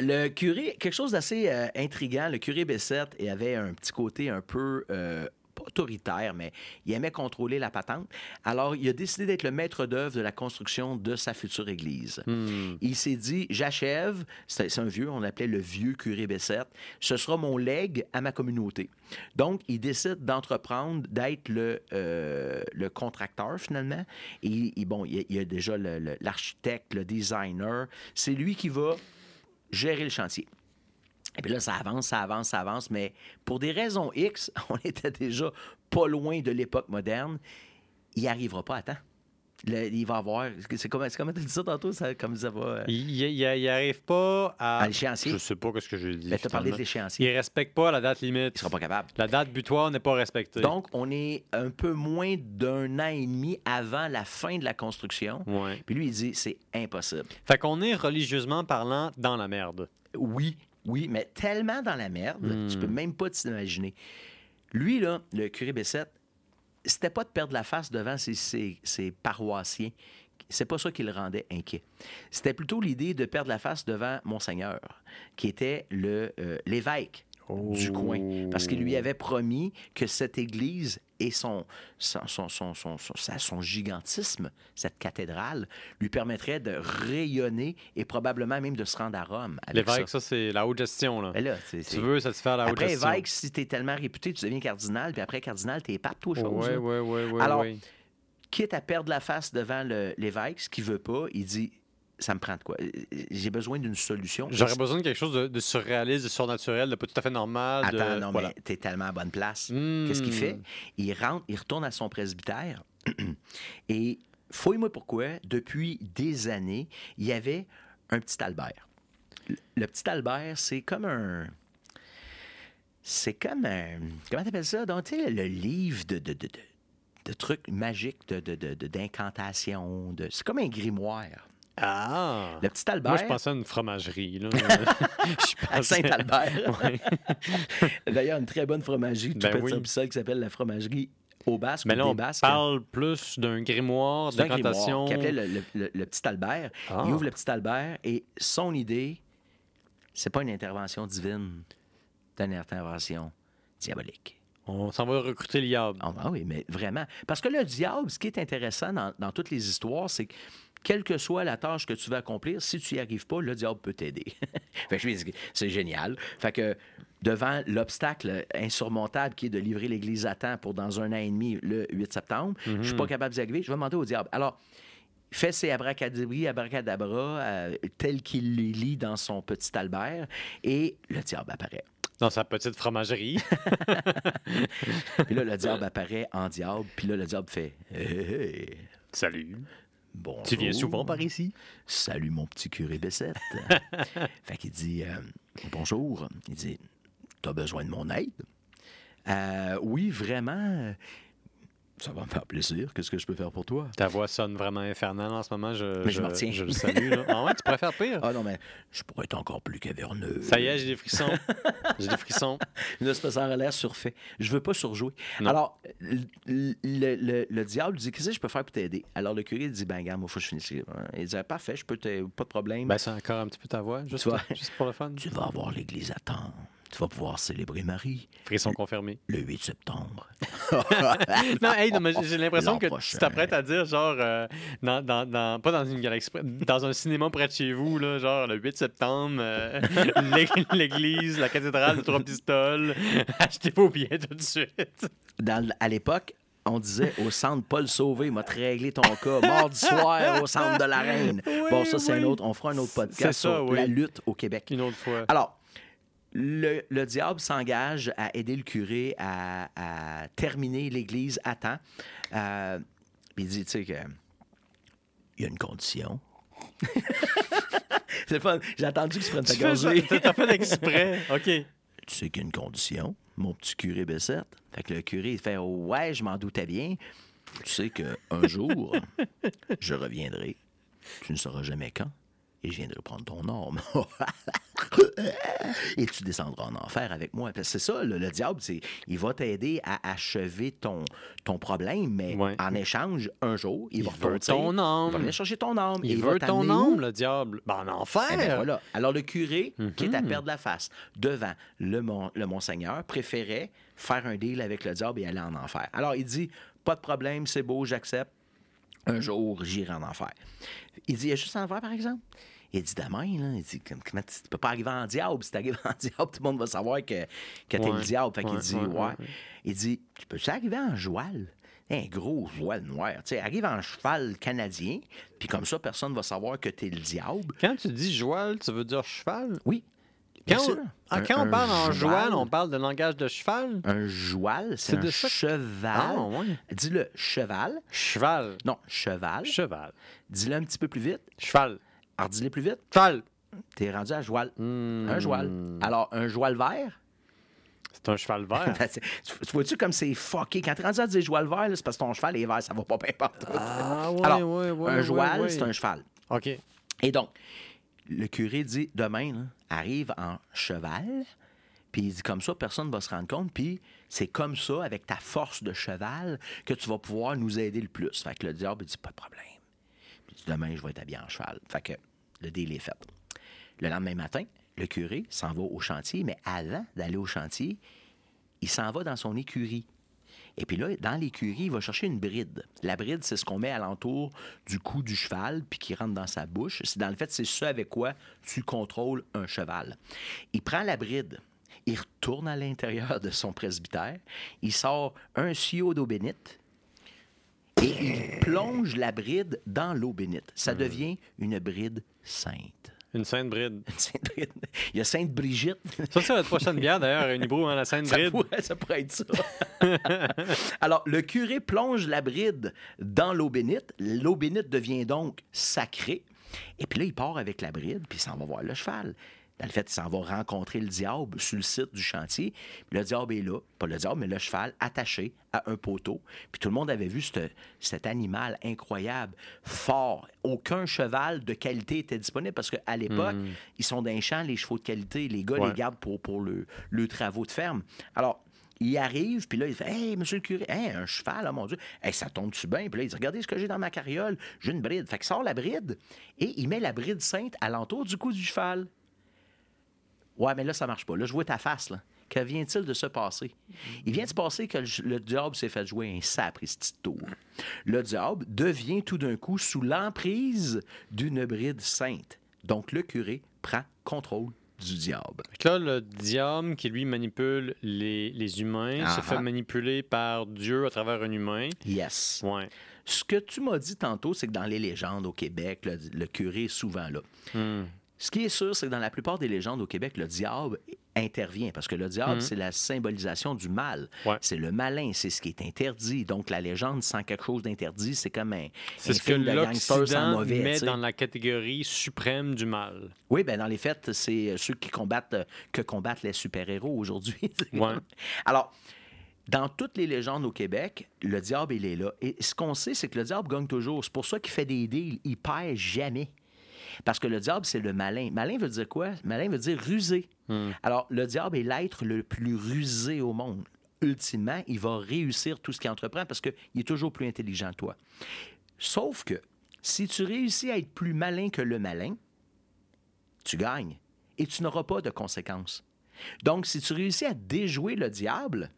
le curé, quelque chose d'assez euh, intriguant, le curé Bessette et avait un petit côté un peu euh, pas autoritaire, mais il aimait contrôler la patente. Alors, il a décidé d'être le maître d'œuvre de la construction de sa future église. Hmm. Il s'est dit, j'achève, c'est un vieux, on l'appelait le vieux curé Bessette, ce sera mon legs à ma communauté. Donc, il décide d'entreprendre, d'être le, euh, le contracteur finalement. Et, et bon, il y a, il y a déjà le- le- l'architecte, le, designer. C'est lui qui va gérer le chantier. Et puis là, ça avance, ça avance, ça avance, mais pour des raisons X, on était déjà pas loin de l'époque moderne. Il n'y arrivera pas à temps. Le- il va avoir. C'est comment tu dit ça tantôt? Ça, comme ça va. euh, Il, il, il arrive pas à. À l'échéancier? Je sais pas ce que j'ai dit. Ben, t'as parlé de l'échéancier. Il respecte pas la date limite. Il sera pas capable. La date butoir n'est pas respectée. Donc, on est un peu moins d'un an et demi avant la fin de la construction. Ouais. Puis lui, il dit c'est impossible. Fait qu'on est religieusement parlant dans la merde. Oui, oui, mais tellement dans la merde, Hmm. tu peux même pas t'imaginer. Lui, là, le curé Bessette, c'était pas de perdre la face devant ses, ses- ses paroissiens. C'est pas ça qui le rendait inquiet. C'était plutôt l'idée de perdre la face devant Monseigneur, qui était le, euh, l'évêque du coin. Parce qu'il lui avait promis que cette église et son, son, son, son, son- gigantisme, cette cathédrale, lui permettrait de rayonner et probablement même de se rendre à Rome. L'évêque, ça. ça, c'est la haute gestion. Là. Là, c'est- c'est- Tu veux satisfaire la haute Après gestion. évêque, si tu es tellement réputé, tu deviens cardinal, puis après cardinal, tu es pape, toi, chose. Ouais, ouais, ouais, Alors. Quitte à perdre la face devant l'évêque, ce qu'il veut pas, il dit ça me prend de quoi J'ai besoin d'une solution. J'aurais besoin de quelque chose de, de surréaliste, de surnaturel, de pas tout à fait normal. de- Attends, non, voilà. mais t'es tellement à bonne place. Hmm. Qu'est-ce qu'il fait? Il rentre, il retourne à son presbytère et fouille-moi pourquoi, depuis des années, il y avait un petit Albert. Le- Le petit Albert, c'est comme un. C'est comme un. Comment t'appelles ça? Donc, tu sais, le livre de, de, de, de- trucs magiques, de, de, de- de- d'incantations. De, c'est comme un grimoire. Ah! Le petit Albert. Moi, je pensais à une fromagerie. Là. Je à pensais- Saint-Albert. Ouais. D'ailleurs, une très bonne fromagerie, tout Ben petit oui. qui s'appelle la fromagerie au basque Mais là, on Basques. parle plus d'un grimoire, grimoire d'incantation. qui appelait le, le- le- le petit Albert. Ah. Il ouvre le petit Albert et son idée, c'est pas une intervention divine, c'est une intervention diabolique. On s'en va recruter le diable. Ah, ah oui, mais vraiment. Parce que le diable, ce qui est intéressant dans, dans toutes les histoires, c'est que quelle que soit la tâche que tu veux accomplir, si tu n'y arrives pas, le diable peut t'aider. fait que je me dis, c'est génial. Fait que devant l'obstacle insurmontable qui est de livrer l'Église à temps pour dans un an et demi, le 8 septembre, je suis pas capable d'y arriver, je vais demander au diable. Alors, fait ses abracadabris, abracadabra, euh, tel qu'il les lit dans son petit Albert, et le diable apparaît. Dans sa petite fromagerie. Puis là, le diable apparaît en diable, puis là, le diable fait Hey, hey, hey, Salut. Bonjour. Tu viens souvent par ici? Salut, mon petit curé Bessette. fait qu'il dit euh, Bonjour. Il dit T'as besoin de mon aide? Euh, Oui, vraiment. Ça va me faire plaisir. Qu'est-ce que je peux faire pour toi? Ta voix sonne vraiment infernale en ce moment. Je, Mais je me retiens. Je le salue. Là. Ah ouais, tu faire pire. Ah non, mais je pourrais être encore plus caverneux. Ça y est, j'ai des frissons. J'ai des frissons. Que ça a l'air surfait. Je veux pas surjouer. Non. Alors, le, le- le- le diable dit Qu'est-ce que je peux faire pour t'aider? Alors, le curé dit Ben, gars, moi, il faut que je finisse. Il dit Parfait, je peux t'aider, pas de problème. Ben, c'est encore un petit peu ta voix, juste, Tu juste pour le fun. tu vas avoir l'église à temps. Tu vas pouvoir célébrer Marie Frisson confirmé. le 8 septembre. Non, hey, non, mais j'ai l'impression que prochain. tu t'apprêtes à dire, genre, euh, dans, dans, dans- pas dans une galaxie, dans un cinéma près de chez vous, là, genre le 8 septembre, euh, l'ég- l'église, la cathédrale de Trois Pistoles, achetez vos billets tout de suite. Dans- à l'époque, on disait au centre Paul Sauvé, m'a réglé ton cas. Mardi soir au centre de la Reine. bon, ça, c'est oui. un autre. On fera un autre podcast ça, sur oui. la lutte au Québec. Une autre fois. Alors, le, le diable s'engage à aider le curé à, à terminer l'église à temps. Euh, puis il dit, tu sais, que il y a une condition. C'est fun. J'ai attendu que tu prennes ta gorgée. t'as fait exprès. OK. Tu sais qu'il y a une condition, mon petit curé Bessette. Fait que le curé, il fait Ouais, je m'en doutais bien. Tu sais qu'un jour, je reviendrai. Tu ne sauras jamais quand. Et je viendrai prendre ton âme. et tu descendras en enfer avec moi. C'est ça, le, le diable, c'est, il va t'aider à achever ton, ton problème, mais Ouais. en échange, un jour, il, Il va veut ton âme. Il va venir chercher ton âme. Il va veut ton âme, le diable. Ben, en enfer. Eh ben voilà. Alors, le curé, qui est à Mhm. perdre la face devant le, mon- le Monseigneur, préférait faire un deal avec le diable et aller en enfer. Alors, il dit Pas de problème, c'est beau, j'accepte. Un jour, j'irai en enfer. Il dit Il y a juste en enfer, par exemple? Il dit demain, là, il dit, Comme- comment tu tu peux pas arriver en diable. Si tu arrives en diable, tout le monde va savoir que, que t'es Ouais. le diable. Fait qu'il Ouais, dit, ouais. Il dit, tu peux-tu arriver en joual? Un gros voile noir. Tu sais, arrive en cheval canadien, puis comme ça, personne va savoir que t'es le diable. Quand tu dis joual, tu veux dire cheval? Oui. Quand, on, sûr. ah, Un- quand on parle en joual, on parle de langage de cheval? Un joual, C'est un cheval. Ah, ouais. Dis-le cheval. Cheval. Non, cheval. Cheval. Dis-le un petit peu plus vite. Cheval. Alors, dis-le plus vite. Cheval. T'es rendu à joual. Hmm. Un joual. Alors, un joual vert? C'est un cheval vert. Ben, tu tu vois-tu comme c'est fucké? Quand t'es rendu à dire joual vert, c'est parce que ton cheval est vert, ça va pas bien partout. ah, ouais, Alors, ouais, ouais. un joual, ouais. c'est un cheval. OK. Et donc, le curé dit demain, là, arrive en cheval, puis il dit comme ça, personne ne va se rendre compte, puis c'est comme ça, avec ta force de cheval, que tu vas pouvoir nous aider le plus. Fait que le diable il dit pas de problème. Demain, je vais être habillé en cheval. Fait que le deal est fait. Le lendemain matin, le curé s'en va au chantier, mais avant d'aller au chantier, il s'en va dans son écurie. Et puis là, dans l'écurie, il va chercher une bride. La bride, c'est ce qu'on met alentour du cou du cheval, puis qui rentre dans sa bouche. C'est dans le fait, c'est ce avec quoi tu contrôles un cheval. Il prend la bride, il retourne à l'intérieur de son presbytère, il sort un sio d'eau bénite et il plonge la bride dans l'eau bénite. Ça devient une bride sainte. Une sainte bride. Une sainte bride. Il y a Sainte Brigitte. Ça, c'est notre prochaine bière, d'ailleurs, un hibou, hein, la sainte Ça bride. pourrait, ça pourrait être ça. Alors, le curé plonge la bride dans l'eau bénite. L'eau bénite devient donc sacrée. Et puis là, il part avec la bride, puis il s'en va voir le cheval. Dans le fait, il s'en va rencontrer le diable sur le site du chantier. Puis le diable est là, pas le diable, mais le cheval attaché à un poteau. Puis tout le monde avait vu ce- cet animal incroyable, fort. Aucun cheval de qualité était disponible parce qu'à l'époque, ils sont d'un champ, les chevaux de qualité. Les gars Ouais. les gardent pour, pour le, le travaux de ferme. Alors, il arrive, puis là, il fait Hey, monsieur le curé, hey, un cheval, oh mon Dieu, hey, ça tombe-tu bien? Puis là, il dit Regardez ce que j'ai dans ma carriole, j'ai une bride. Fait qu'il sort la bride et il met la bride sainte alentour du cou du cheval. Ouais, mais là, ça marche pas. Là, je vois ta face, là. Que vient-il de se passer? Il vient de se passer que le, le diable s'est fait jouer un sapristi tour. Le diable devient tout d'un coup sous l'emprise d'une bride sainte. Donc, le curé prend contrôle du diable. Fait que là, le diable qui, lui, manipule les, les humains se Ah, fait ah. manipuler par Dieu à travers un humain. Yes. Ouais. Ce que tu m'as dit tantôt, c'est que dans les légendes au Québec, le, le curé est souvent là. Hmm. Ce qui est sûr, c'est que dans la plupart des légendes au Québec, le diable intervient parce que le diable, Mhm. c'est la symbolisation du mal. Ouais. C'est le malin, c'est ce qui est interdit. Donc la légende sans quelque chose d'interdit, c'est comme un, C'est un ce que film de gangsters en l'Occident mauvais. met tu sais. dans la catégorie suprême du mal. Oui, ben dans les faits, c'est euh, ceux qui combattent euh, que combattent les super-héros aujourd'hui. Ouais. Alors, dans toutes les légendes au Québec, le diable, il est là. Et ce qu'on sait, c'est que le diable gagne toujours. C'est pour ça qu'il fait des deals. Il perd jamais. Parce que le diable, c'est le malin. Malin veut dire quoi? Malin veut dire rusé. Hmm. Alors, le diable est l'être le plus rusé au monde. Ultimement, il va réussir tout ce qu'il entreprend parce qu'il est toujours plus intelligent que toi. Sauf que si tu réussis à être plus malin que le malin, tu gagnes et tu n'auras pas de conséquences. Donc, si tu réussis à déjouer le diable,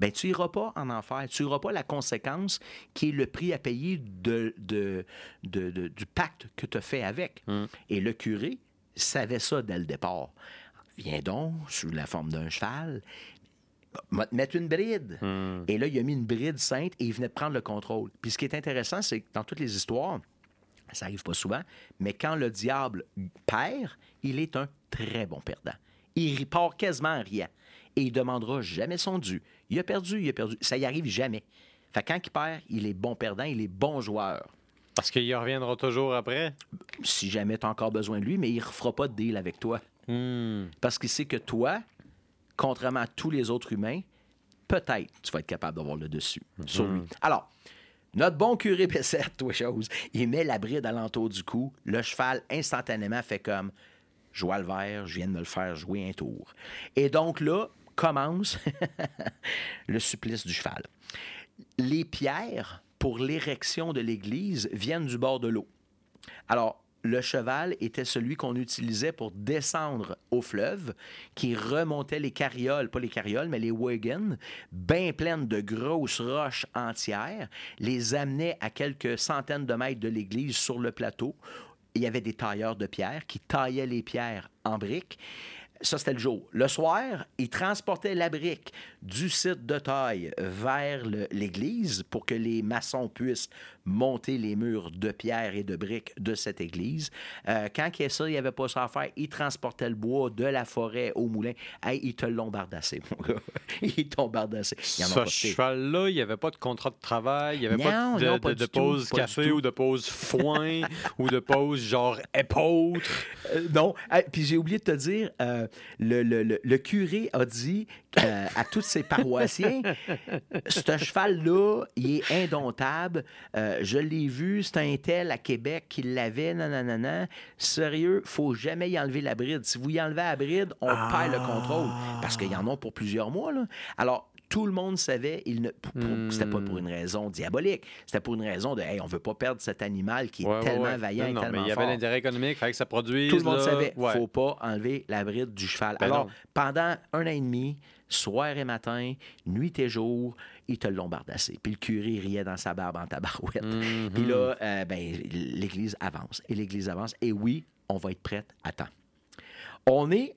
ben, tu n'iras pas en enfer. Tu n'auras pas la conséquence qui est le prix à payer de, de- de- de- du pacte que tu as fait avec. Mm. Et le curé savait ça dès le départ. Viens donc, sous la forme d'un cheval, va te mettre une bride. Hmm. Et là, il a mis une bride sainte et il venait de prendre le contrôle. Puis ce qui est intéressant, c'est que dans toutes les histoires, ça arrive pas souvent, mais quand le diable perd, il est un très bon perdant. Il part quasiment en riant. Et il demandera jamais son dû. Il a perdu, il a perdu. Ça y arrive jamais. Fait quand il perd, il est bon perdant, il est bon joueur. Parce qu'il reviendra toujours après? Si jamais tu as encore besoin de lui, mais il ne refera pas de deal avec toi. Hmm. Parce qu'il sait que toi, contrairement à tous les autres humains, peut-être tu vas être capable d'avoir le dessus sur lui. Alors, notre bon curé Besset, toi chose, il met la bride alentour du cou. Le cheval, instantanément, fait comme je vois le vert, je viens de me le faire jouer un tour. Et donc là, commence le supplice du cheval. Les pierres pour l'érection de l'église viennent du bord de l'eau. Alors, le cheval était celui qu'on utilisait pour descendre au fleuve, qui remontait les carrioles, pas les carrioles, mais les wagons, bien pleines de grosses roches entières, les amenait à quelques centaines de mètres de l'église sur le plateau. Il y avait des tailleurs de pierre qui taillaient les pierres en briques. Ça, c'était le jour. Le soir, ils transportaient la brique du site de taille vers l'église pour que les maçons puissent monter les murs de pierre et de briques de cette église. Euh, quand il y a ça, il n'y avait pas ça à faire. Ils transportaient le bois de la forêt au moulin. Hey, ils te l'ont bardassé, mon gars. Ils t'ont bardassé. Ils en ont Ce cheval-là, il n'y avait pas de contrat de travail, il n'y avait Non, pas de, non, pas de- du de tout, pause du café tout. ou de pause foin ou de pause genre épeautre. Euh, non. Puis j'ai oublié de te dire, euh, le, le- le- le curé a dit euh, à tous ses paroissiens, ce cheval-là, il est indomptable. Euh, je l'ai vu, c'est un tel à Québec qui l'avait, nanana. Sérieux, faut jamais y enlever la bride. Si vous y enlevez la bride, on perd le contrôle. Parce qu'il y en a pour plusieurs mois. Là. Alors, tout le monde savait, il ne, pour- c'était pas pour une raison diabolique, c'était pour une raison de, hey, on veut pas perdre cet animal qui est Ouais, tellement ouais. vaillant Non, et tellement mais il y fort. avait l'intérêt économique, fallait que ça produise. Tout le monde là. savait, Ouais. faut pas enlever la bride du cheval. Ben Alors, non. pendant un an et demi, soir et matin, nuit et jour, ils te l'ont bardassé. Puis le curé riait dans sa barbe en tabarouette. Mhm. Puis là, euh, ben, l'Église avance. Et l'Église avance. Et oui, on va être prête à temps. On est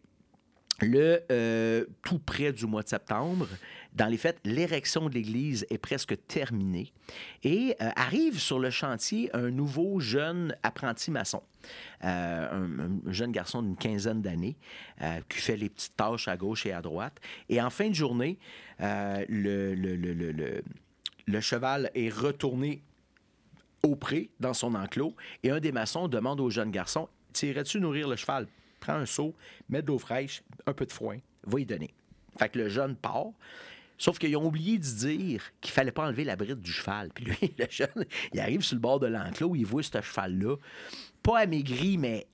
le euh, tout près du mois de septembre. Dans les faits, l'érection de l'église est presque terminée et euh, arrive sur le chantier un nouveau jeune apprenti maçon, Euh, un, un jeune garçon d'une quinzaine d'années qui fait les petites tâches à gauche et à droite. Et en fin de journée, le- le cheval est retourné au pré, dans son enclos, et un des maçons demande au jeune garçon T'irais-tu nourrir le cheval Prends un seau, mets de l'eau fraîche, un peu de foin, va y donner. Fait que le jeune part. Sauf qu'ils ont oublié de dire qu'il fallait pas enlever la bride du cheval. Puis lui, le jeune, il arrive sur le bord de l'enclos, il voit ce cheval-là, pas amaigri, mais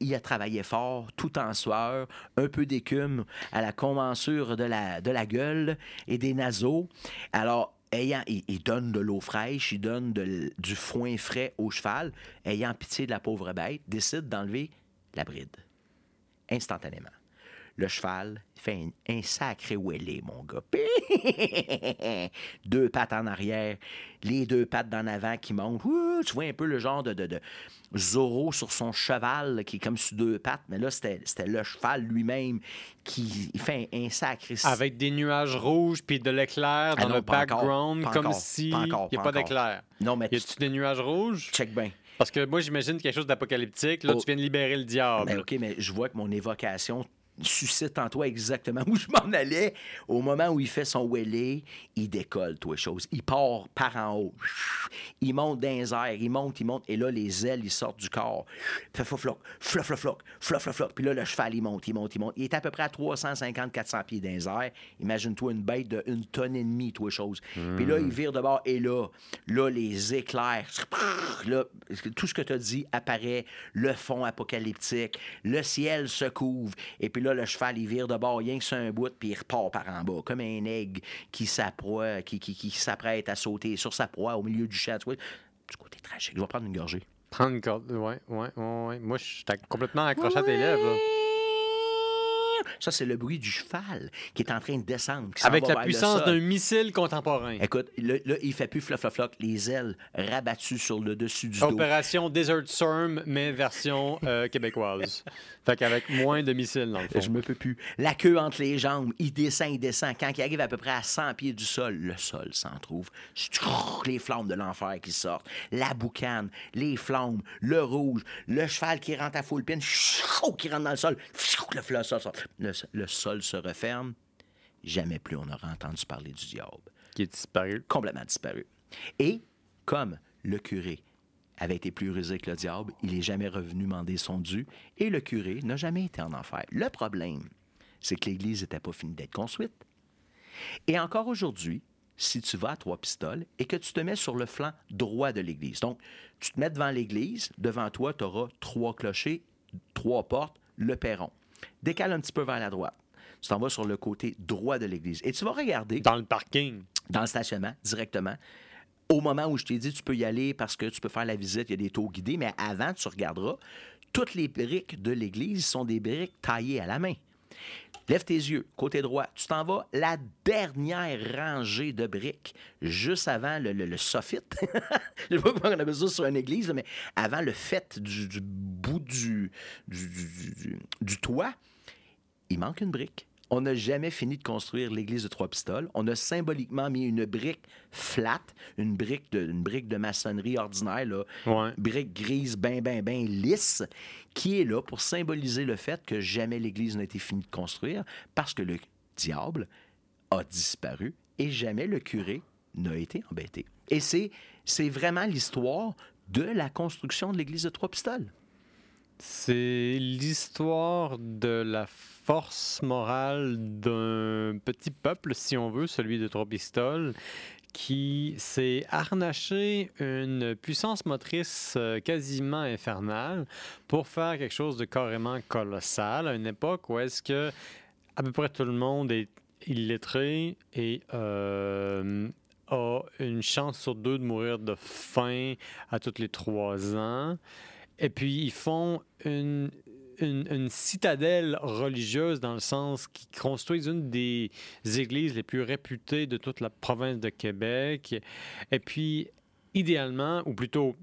il a travaillé fort, tout en sueur, un peu d'écume à la commensure de la, de la gueule et des naseaux. Alors, ayant, il, donne de l'eau fraîche, il donne du foin frais au cheval, ayant pitié de la pauvre bête, décide d'enlever la bride instantanément. Le cheval fait un, un sacré wellé, mon gars. deux pattes en arrière, les deux pattes d'en avant qui montent. Ouh, tu vois un peu le genre de, de, de Zorro sur son cheval là, qui est comme sur deux pattes, mais là, c'était le cheval lui-même qui fait un, un sacré... Avec des nuages rouges puis de l'éclair Ah dans non, le encore, background, comme encore, si il n'y a pas d'éclair. Non, mais Y a-tu des nuages rouges? check bien. Parce que moi, j'imagine quelque chose d'apocalyptique. Là, Oh. tu viens de libérer le diable. Ben, OK, mais je vois que mon évocation suscite en toi exactement où je m'en allais. Au moment où il fait son wellé, il décolle, toi, chose. Il part par en haut. Il monte dans les airs, il monte, il monte, et là, les ailes, ils sortent du corps. Floc, floc, floc, floc, floc, floc, floc. Puis là, le cheval, il monte, il monte, il monte. Il est à peu près à 350-400 pieds dans les airs. Imagine-toi une bête de une tonne et demie, toi, chose. Puis là, il vire de bord, et là, là, les éclairs, là, tout ce que tu as dit apparaît, le fond apocalyptique, le ciel se couvre, et puis là, le cheval, il vire de bord, rien que sur un bout, puis il repart par en bas, comme un aigle qui s'approie, qui, qui, qui s'apprête à sauter sur sa proie au milieu du vois, du côté tragique. Je vais prendre une gorgée. Prendre une corde. Ouais, ouais, ouais, ouais. Moi, je suis complètement accroché à tes lèvres. là. Ça, c'est le bruit du cheval qui est en train de descendre. Avec la puissance d'un missile contemporain. Écoute, là, là, il fait plus floc, floc, floc, les ailes rabattues sur le dessus du dos. Opération Desert Storm, mais version euh, québécoise. Fait qu'avec moins de missiles, dans le fond. Je me peux plus. La queue entre les jambes, il descend, il descend. Quand il arrive à peu près à 100 pieds du sol, le sol s'en trouve. Les flammes de l'enfer qui sortent. La boucane, les flammes, le rouge, le cheval qui rentre à full pin, qui rentre dans le sol. Le flot sort. Le, le sol se referme, jamais plus on aura entendu parler du diable. Qui est disparu. Complètement disparu. Et comme le curé avait été plus rusé que le diable, il n'est jamais revenu demander son dû et le curé n'a jamais été en enfer. Le problème, c'est que l'Église n'était pas finie d'être construite. Et encore aujourd'hui, si tu vas à trois pistoles et que tu te mets sur le flanc droit de l'église. Donc, tu te mets devant l'église, devant toi, tu auras trois clochers, trois portes, le perron. Décale un petit peu vers la droite. Tu t'en vas sur le côté droit de l'église et tu vas regarder Dans le parking. dans le stationnement directement. Au moment où je t'ai dit, tu peux y aller parce que tu peux faire la visite, il y a des tours guidés, mais avant, tu regarderas, toutes les briques de l'église sont des briques taillées à la main. Lève tes yeux, côté droit, tu t'en vas la dernière rangée de briques, juste avant le, le, le soffit. Je sais pas comment on appelle ça sur une église, mais avant le fait du, du bout du- du toit, il manque une brique. On n'a jamais fini de construire l'église de Trois-Pistoles. On a symboliquement mis une brique flat, une brique de, une brique de maçonnerie ordinaire, là, Ouais. brique grise, ben, ben, ben lisse, qui est là pour symboliser le fait que jamais l'église n'a été finie de construire parce que le diable a disparu et jamais le curé n'a été embêté. Et c'est, c'est vraiment l'histoire de la construction de l'église de Trois-Pistoles. C'est l'histoire de la force morale d'un petit peuple, si on veut, celui de Trois Pistoles, qui s'est harnaché une puissance motrice euh, quasiment infernale pour faire quelque chose de carrément colossal à une époque où est-ce que à peu près tout le monde est illettré et euh, a une chance sur deux de mourir de faim à tous les trois ans. Et puis, ils font une, une, citadelle religieuse dans le sens qu'ils construisent une des églises les plus réputées de toute la province de Québec. Et puis, idéalement, ou plutôt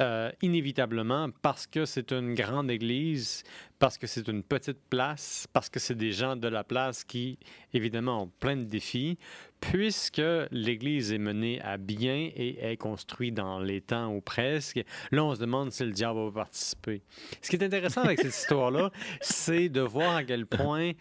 euh, inévitablement, parce que c'est une grande église, parce que c'est une petite place, parce que c'est des gens de la place qui, évidemment, ont plein de défis, puisque l'église est menée à bien et est construite dans les temps ou presque, là, on se demande si le diable va participer. Ce qui est intéressant avec cette histoire-là, c'est de voir à quel point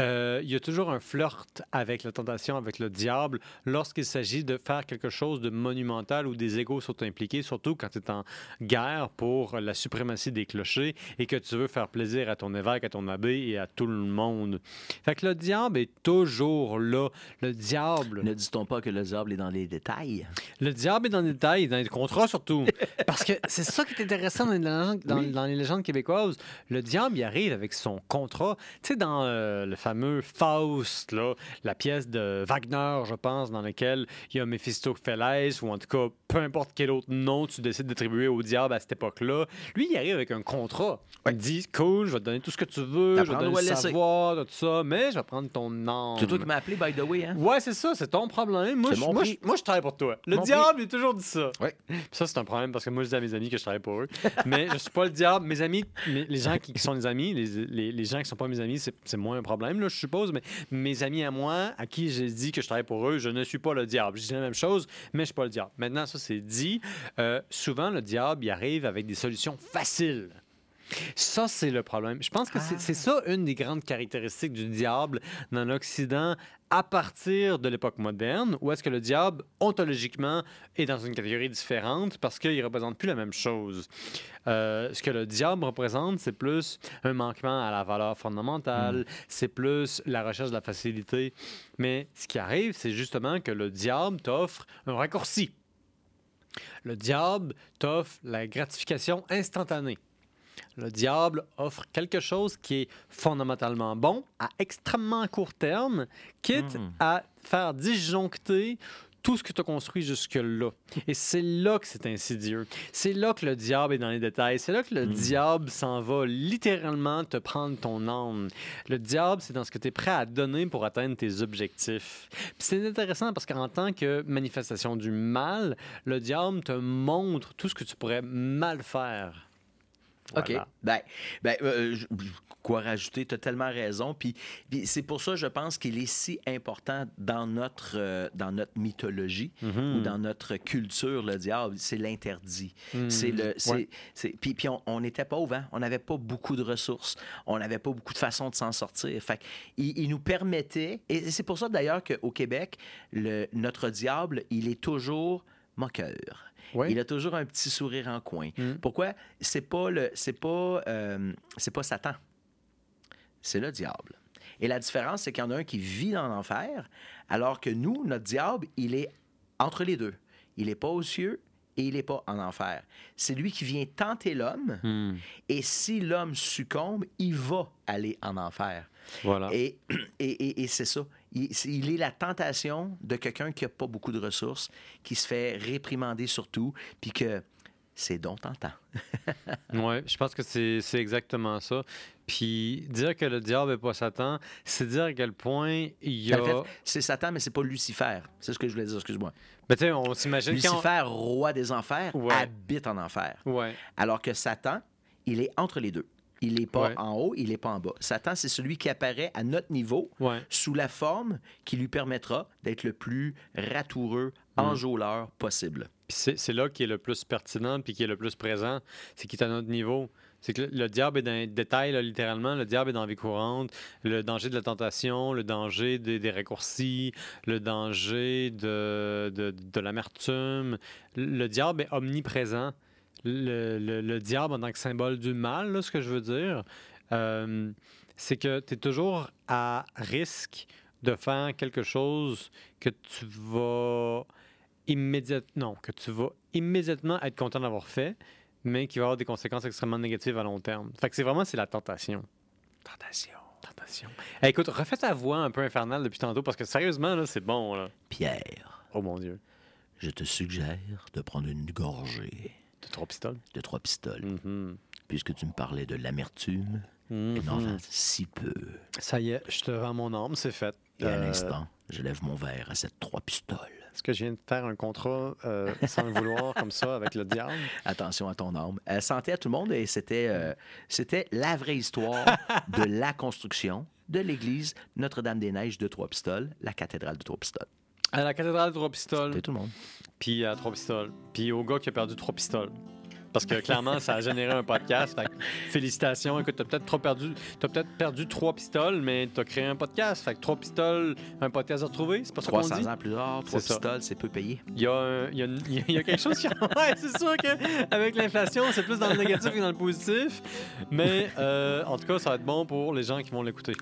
euh, il y a toujours un flirt avec la tentation, avec le diable, lorsqu'il s'agit de faire quelque chose de monumental où des égaux sont impliqués, surtout quand tu es en guerre pour la suprématie des clochers et que tu veux faire plaisir à ton évêque, à ton abbé et à tout le monde. Fait que le diable est toujours là. Le diable, Ne dit-on pas que le diable est dans les détails? le diable est dans les détails, dans les contrats surtout. Parce que c'est ça qui est intéressant dans les, légendes, dans, Oui. dans les légendes québécoises. Le diable, il arrive avec son contrat. Tu sais, dans euh, le fameux Faust, là, la pièce de Wagner, je pense, dans laquelle il y a Méphistophélès, ou en tout cas, peu importe quel autre nom tu décides d'attribuer au diable à cette époque-là. Lui, il arrive avec un contrat. Il dit, cool, je vais te donner tout ce que tu veux, je vais te donner le savoir, tout ça, mais je vais prendre ton nom. C'est toi qui m'as appelé, by the way, hein? Ouais, c'est ça, c'est ton problème. Moi, je, moi, je- moi, je travaille pour toi. Le Mon diable, il a toujours dit ça. Ouais. Ça, c'est un problème parce que moi, je dis à mes amis que je travaille pour eux. Mais je suis pas le diable. Mes amis, mes- les gens qui, sont les amis, les, les, les gens qui sont pas mes amis, c'est moins un problème, je suppose. Mais mes amis à moi, à qui j'ai dit que je travaille pour eux, je ne suis pas le diable. Je dis la même chose, mais je suis pas le diable. Maintenant, ça, c'est dit. Euh, souvent, le diable, il arrive avec des solutions faciles. Ça, c'est le problème. Je pense que c'est- c'est ça une des grandes caractéristiques du diable dans l'Occident à partir de l'époque moderne, où est-ce que le diable, ontologiquement, est dans une catégorie différente parce qu'il ne représente plus la même chose. Euh, ce que le diable représente, c'est plus un manquement à la valeur fondamentale, c'est plus la recherche de la facilité. Mais ce qui arrive, c'est justement que le diable t'offre un raccourci. Le diable t'offre la gratification instantanée. Le diable offre quelque chose qui est fondamentalement bon à extrêmement court terme, quitte Mhm. à faire disjoncter tout ce que tu as construit jusque-là. Et c'est là que c'est insidieux. C'est là que le diable est dans les détails. C'est là que le diable s'en va littéralement te prendre ton âme. Le diable, c'est dans ce que tu es prêt à donner pour atteindre tes objectifs. C'est intéressant parce qu'en tant que manifestation du mal, le diable te montre tout ce que tu pourrais mal faire. Voilà. OK. Ben, ben, euh, je- quoi rajouter? Tu as tellement raison. Puis, puis c'est pour ça, je pense qu'il est si important dans notre, euh, dans notre mythologie Mhm. ou dans notre culture, le diable, c'est l'interdit. C'est le, c'est, Ouais. c'est- puis, puis on, on était pauvres, hein? on n'avait pas beaucoup de ressources, on n'avait pas beaucoup de façons de s'en sortir. Fait il, il nous permettait, et c'est pour ça d'ailleurs qu'au Québec, le, notre diable, il est toujours moqueur. Il a toujours un petit sourire en coin. Mhm. Pourquoi? C'est pas le, c'est pas, euh, c'est pas Satan. C'est le diable. Et la différence, c'est qu'il y en a un qui vit dans l'enfer, alors que nous, notre diable, il est entre les deux. Il n'est pas aux cieux et il n'est pas en enfer. C'est lui qui vient tenter l'homme, Hmm. et si l'homme succombe, il va aller en enfer. Voilà. Et, et, et- et c'est ça. Il, est la tentation de quelqu'un qui n'a pas beaucoup de ressources, qui se fait réprimander surtout, puis que c'est donc tentant. Oui, je pense que c'est exactement ça. Puis dire que le diable n'est pas Satan, c'est dire à quel point il y a. En fait, c'est Satan, mais c'est pas Lucifer. C'est ce que je voulais dire, excuse-moi. Ben, tu sais, on s'imagine. Lucifer, roi des enfers, Ouais. habite en enfer. Ouais. Alors que Satan, il est entre les deux. Il n'est pas Ouais. en haut, il n'est pas en bas. Satan, c'est celui qui apparaît à notre niveau Ouais. sous la forme qui lui permettra d'être le plus ratoureux, Mm. enjôleur possible. C'est c'est là qui est le plus pertinent puis qui est le plus présent, c'est qu'il est à notre niveau. C'est que le, le diable est dans les détails, là, littéralement. Le diable est dans la vie courante. Le danger de la tentation, le danger des, des raccourcis, le danger de, de, de l'amertume. Le diable est omniprésent. Le, le- le diable en tant que symbole du mal, là, ce que je veux dire, euh, c'est que tu es toujours à risque de faire quelque chose que tu vas immédiatement, non, que tu vas immédiatement être content d'avoir fait, mais qui va avoir des conséquences extrêmement négatives à long terme. Fait que c'est vraiment c'est la tentation. Tentation. Tentation. Hey, écoute, refais ta voix un peu infernale depuis tantôt parce que sérieusement là, c'est bon là. Pierre, Oh mon dieu. je te suggère de prendre une gorgée De trois pistoles? de trois pistoles, Mhm. puisque tu me parlais de l'amertume. Et n'en fais si peu. Ça y est, je te rends mon âme, c'est fait. Et à Euh, l'instant, je lève mon verre à cette trois pistoles. Est-ce que je viens de faire un contrat euh, sans le vouloir comme ça avec le diable? Attention à ton âme. Euh, santé à tout le monde et c'était euh, c'était la vraie histoire de la construction de l'église Notre-Dame-des-Neiges de Trois-Pistoles, la cathédrale de Trois-Pistoles. À la cathédrale de trois pistoles. C'était tout le monde. puis à trois pistoles. Puis au gars qui a perdu trois pistoles. Parce que clairement, ça a généré un podcast. Fait que félicitations. Écoute, t'as peut-être trop perdu. T'as peut-être perdu trois pistoles, mais t'as créé un podcast. Fait que trois pistoles, un podcast à retrouver. C'est pas ça qu'on dit? 300 ans plus tard, trois C'est ça. pistoles, c'est peu payé. Il y, a un- il y a une- il y a quelque chose qui. Ouais, c'est sûr qu'avec l'inflation, c'est plus dans le négatif que dans le positif. Mais euh, en tout cas, ça va être bon pour les gens qui vont l'écouter.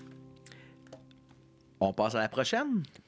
On passe à la prochaine.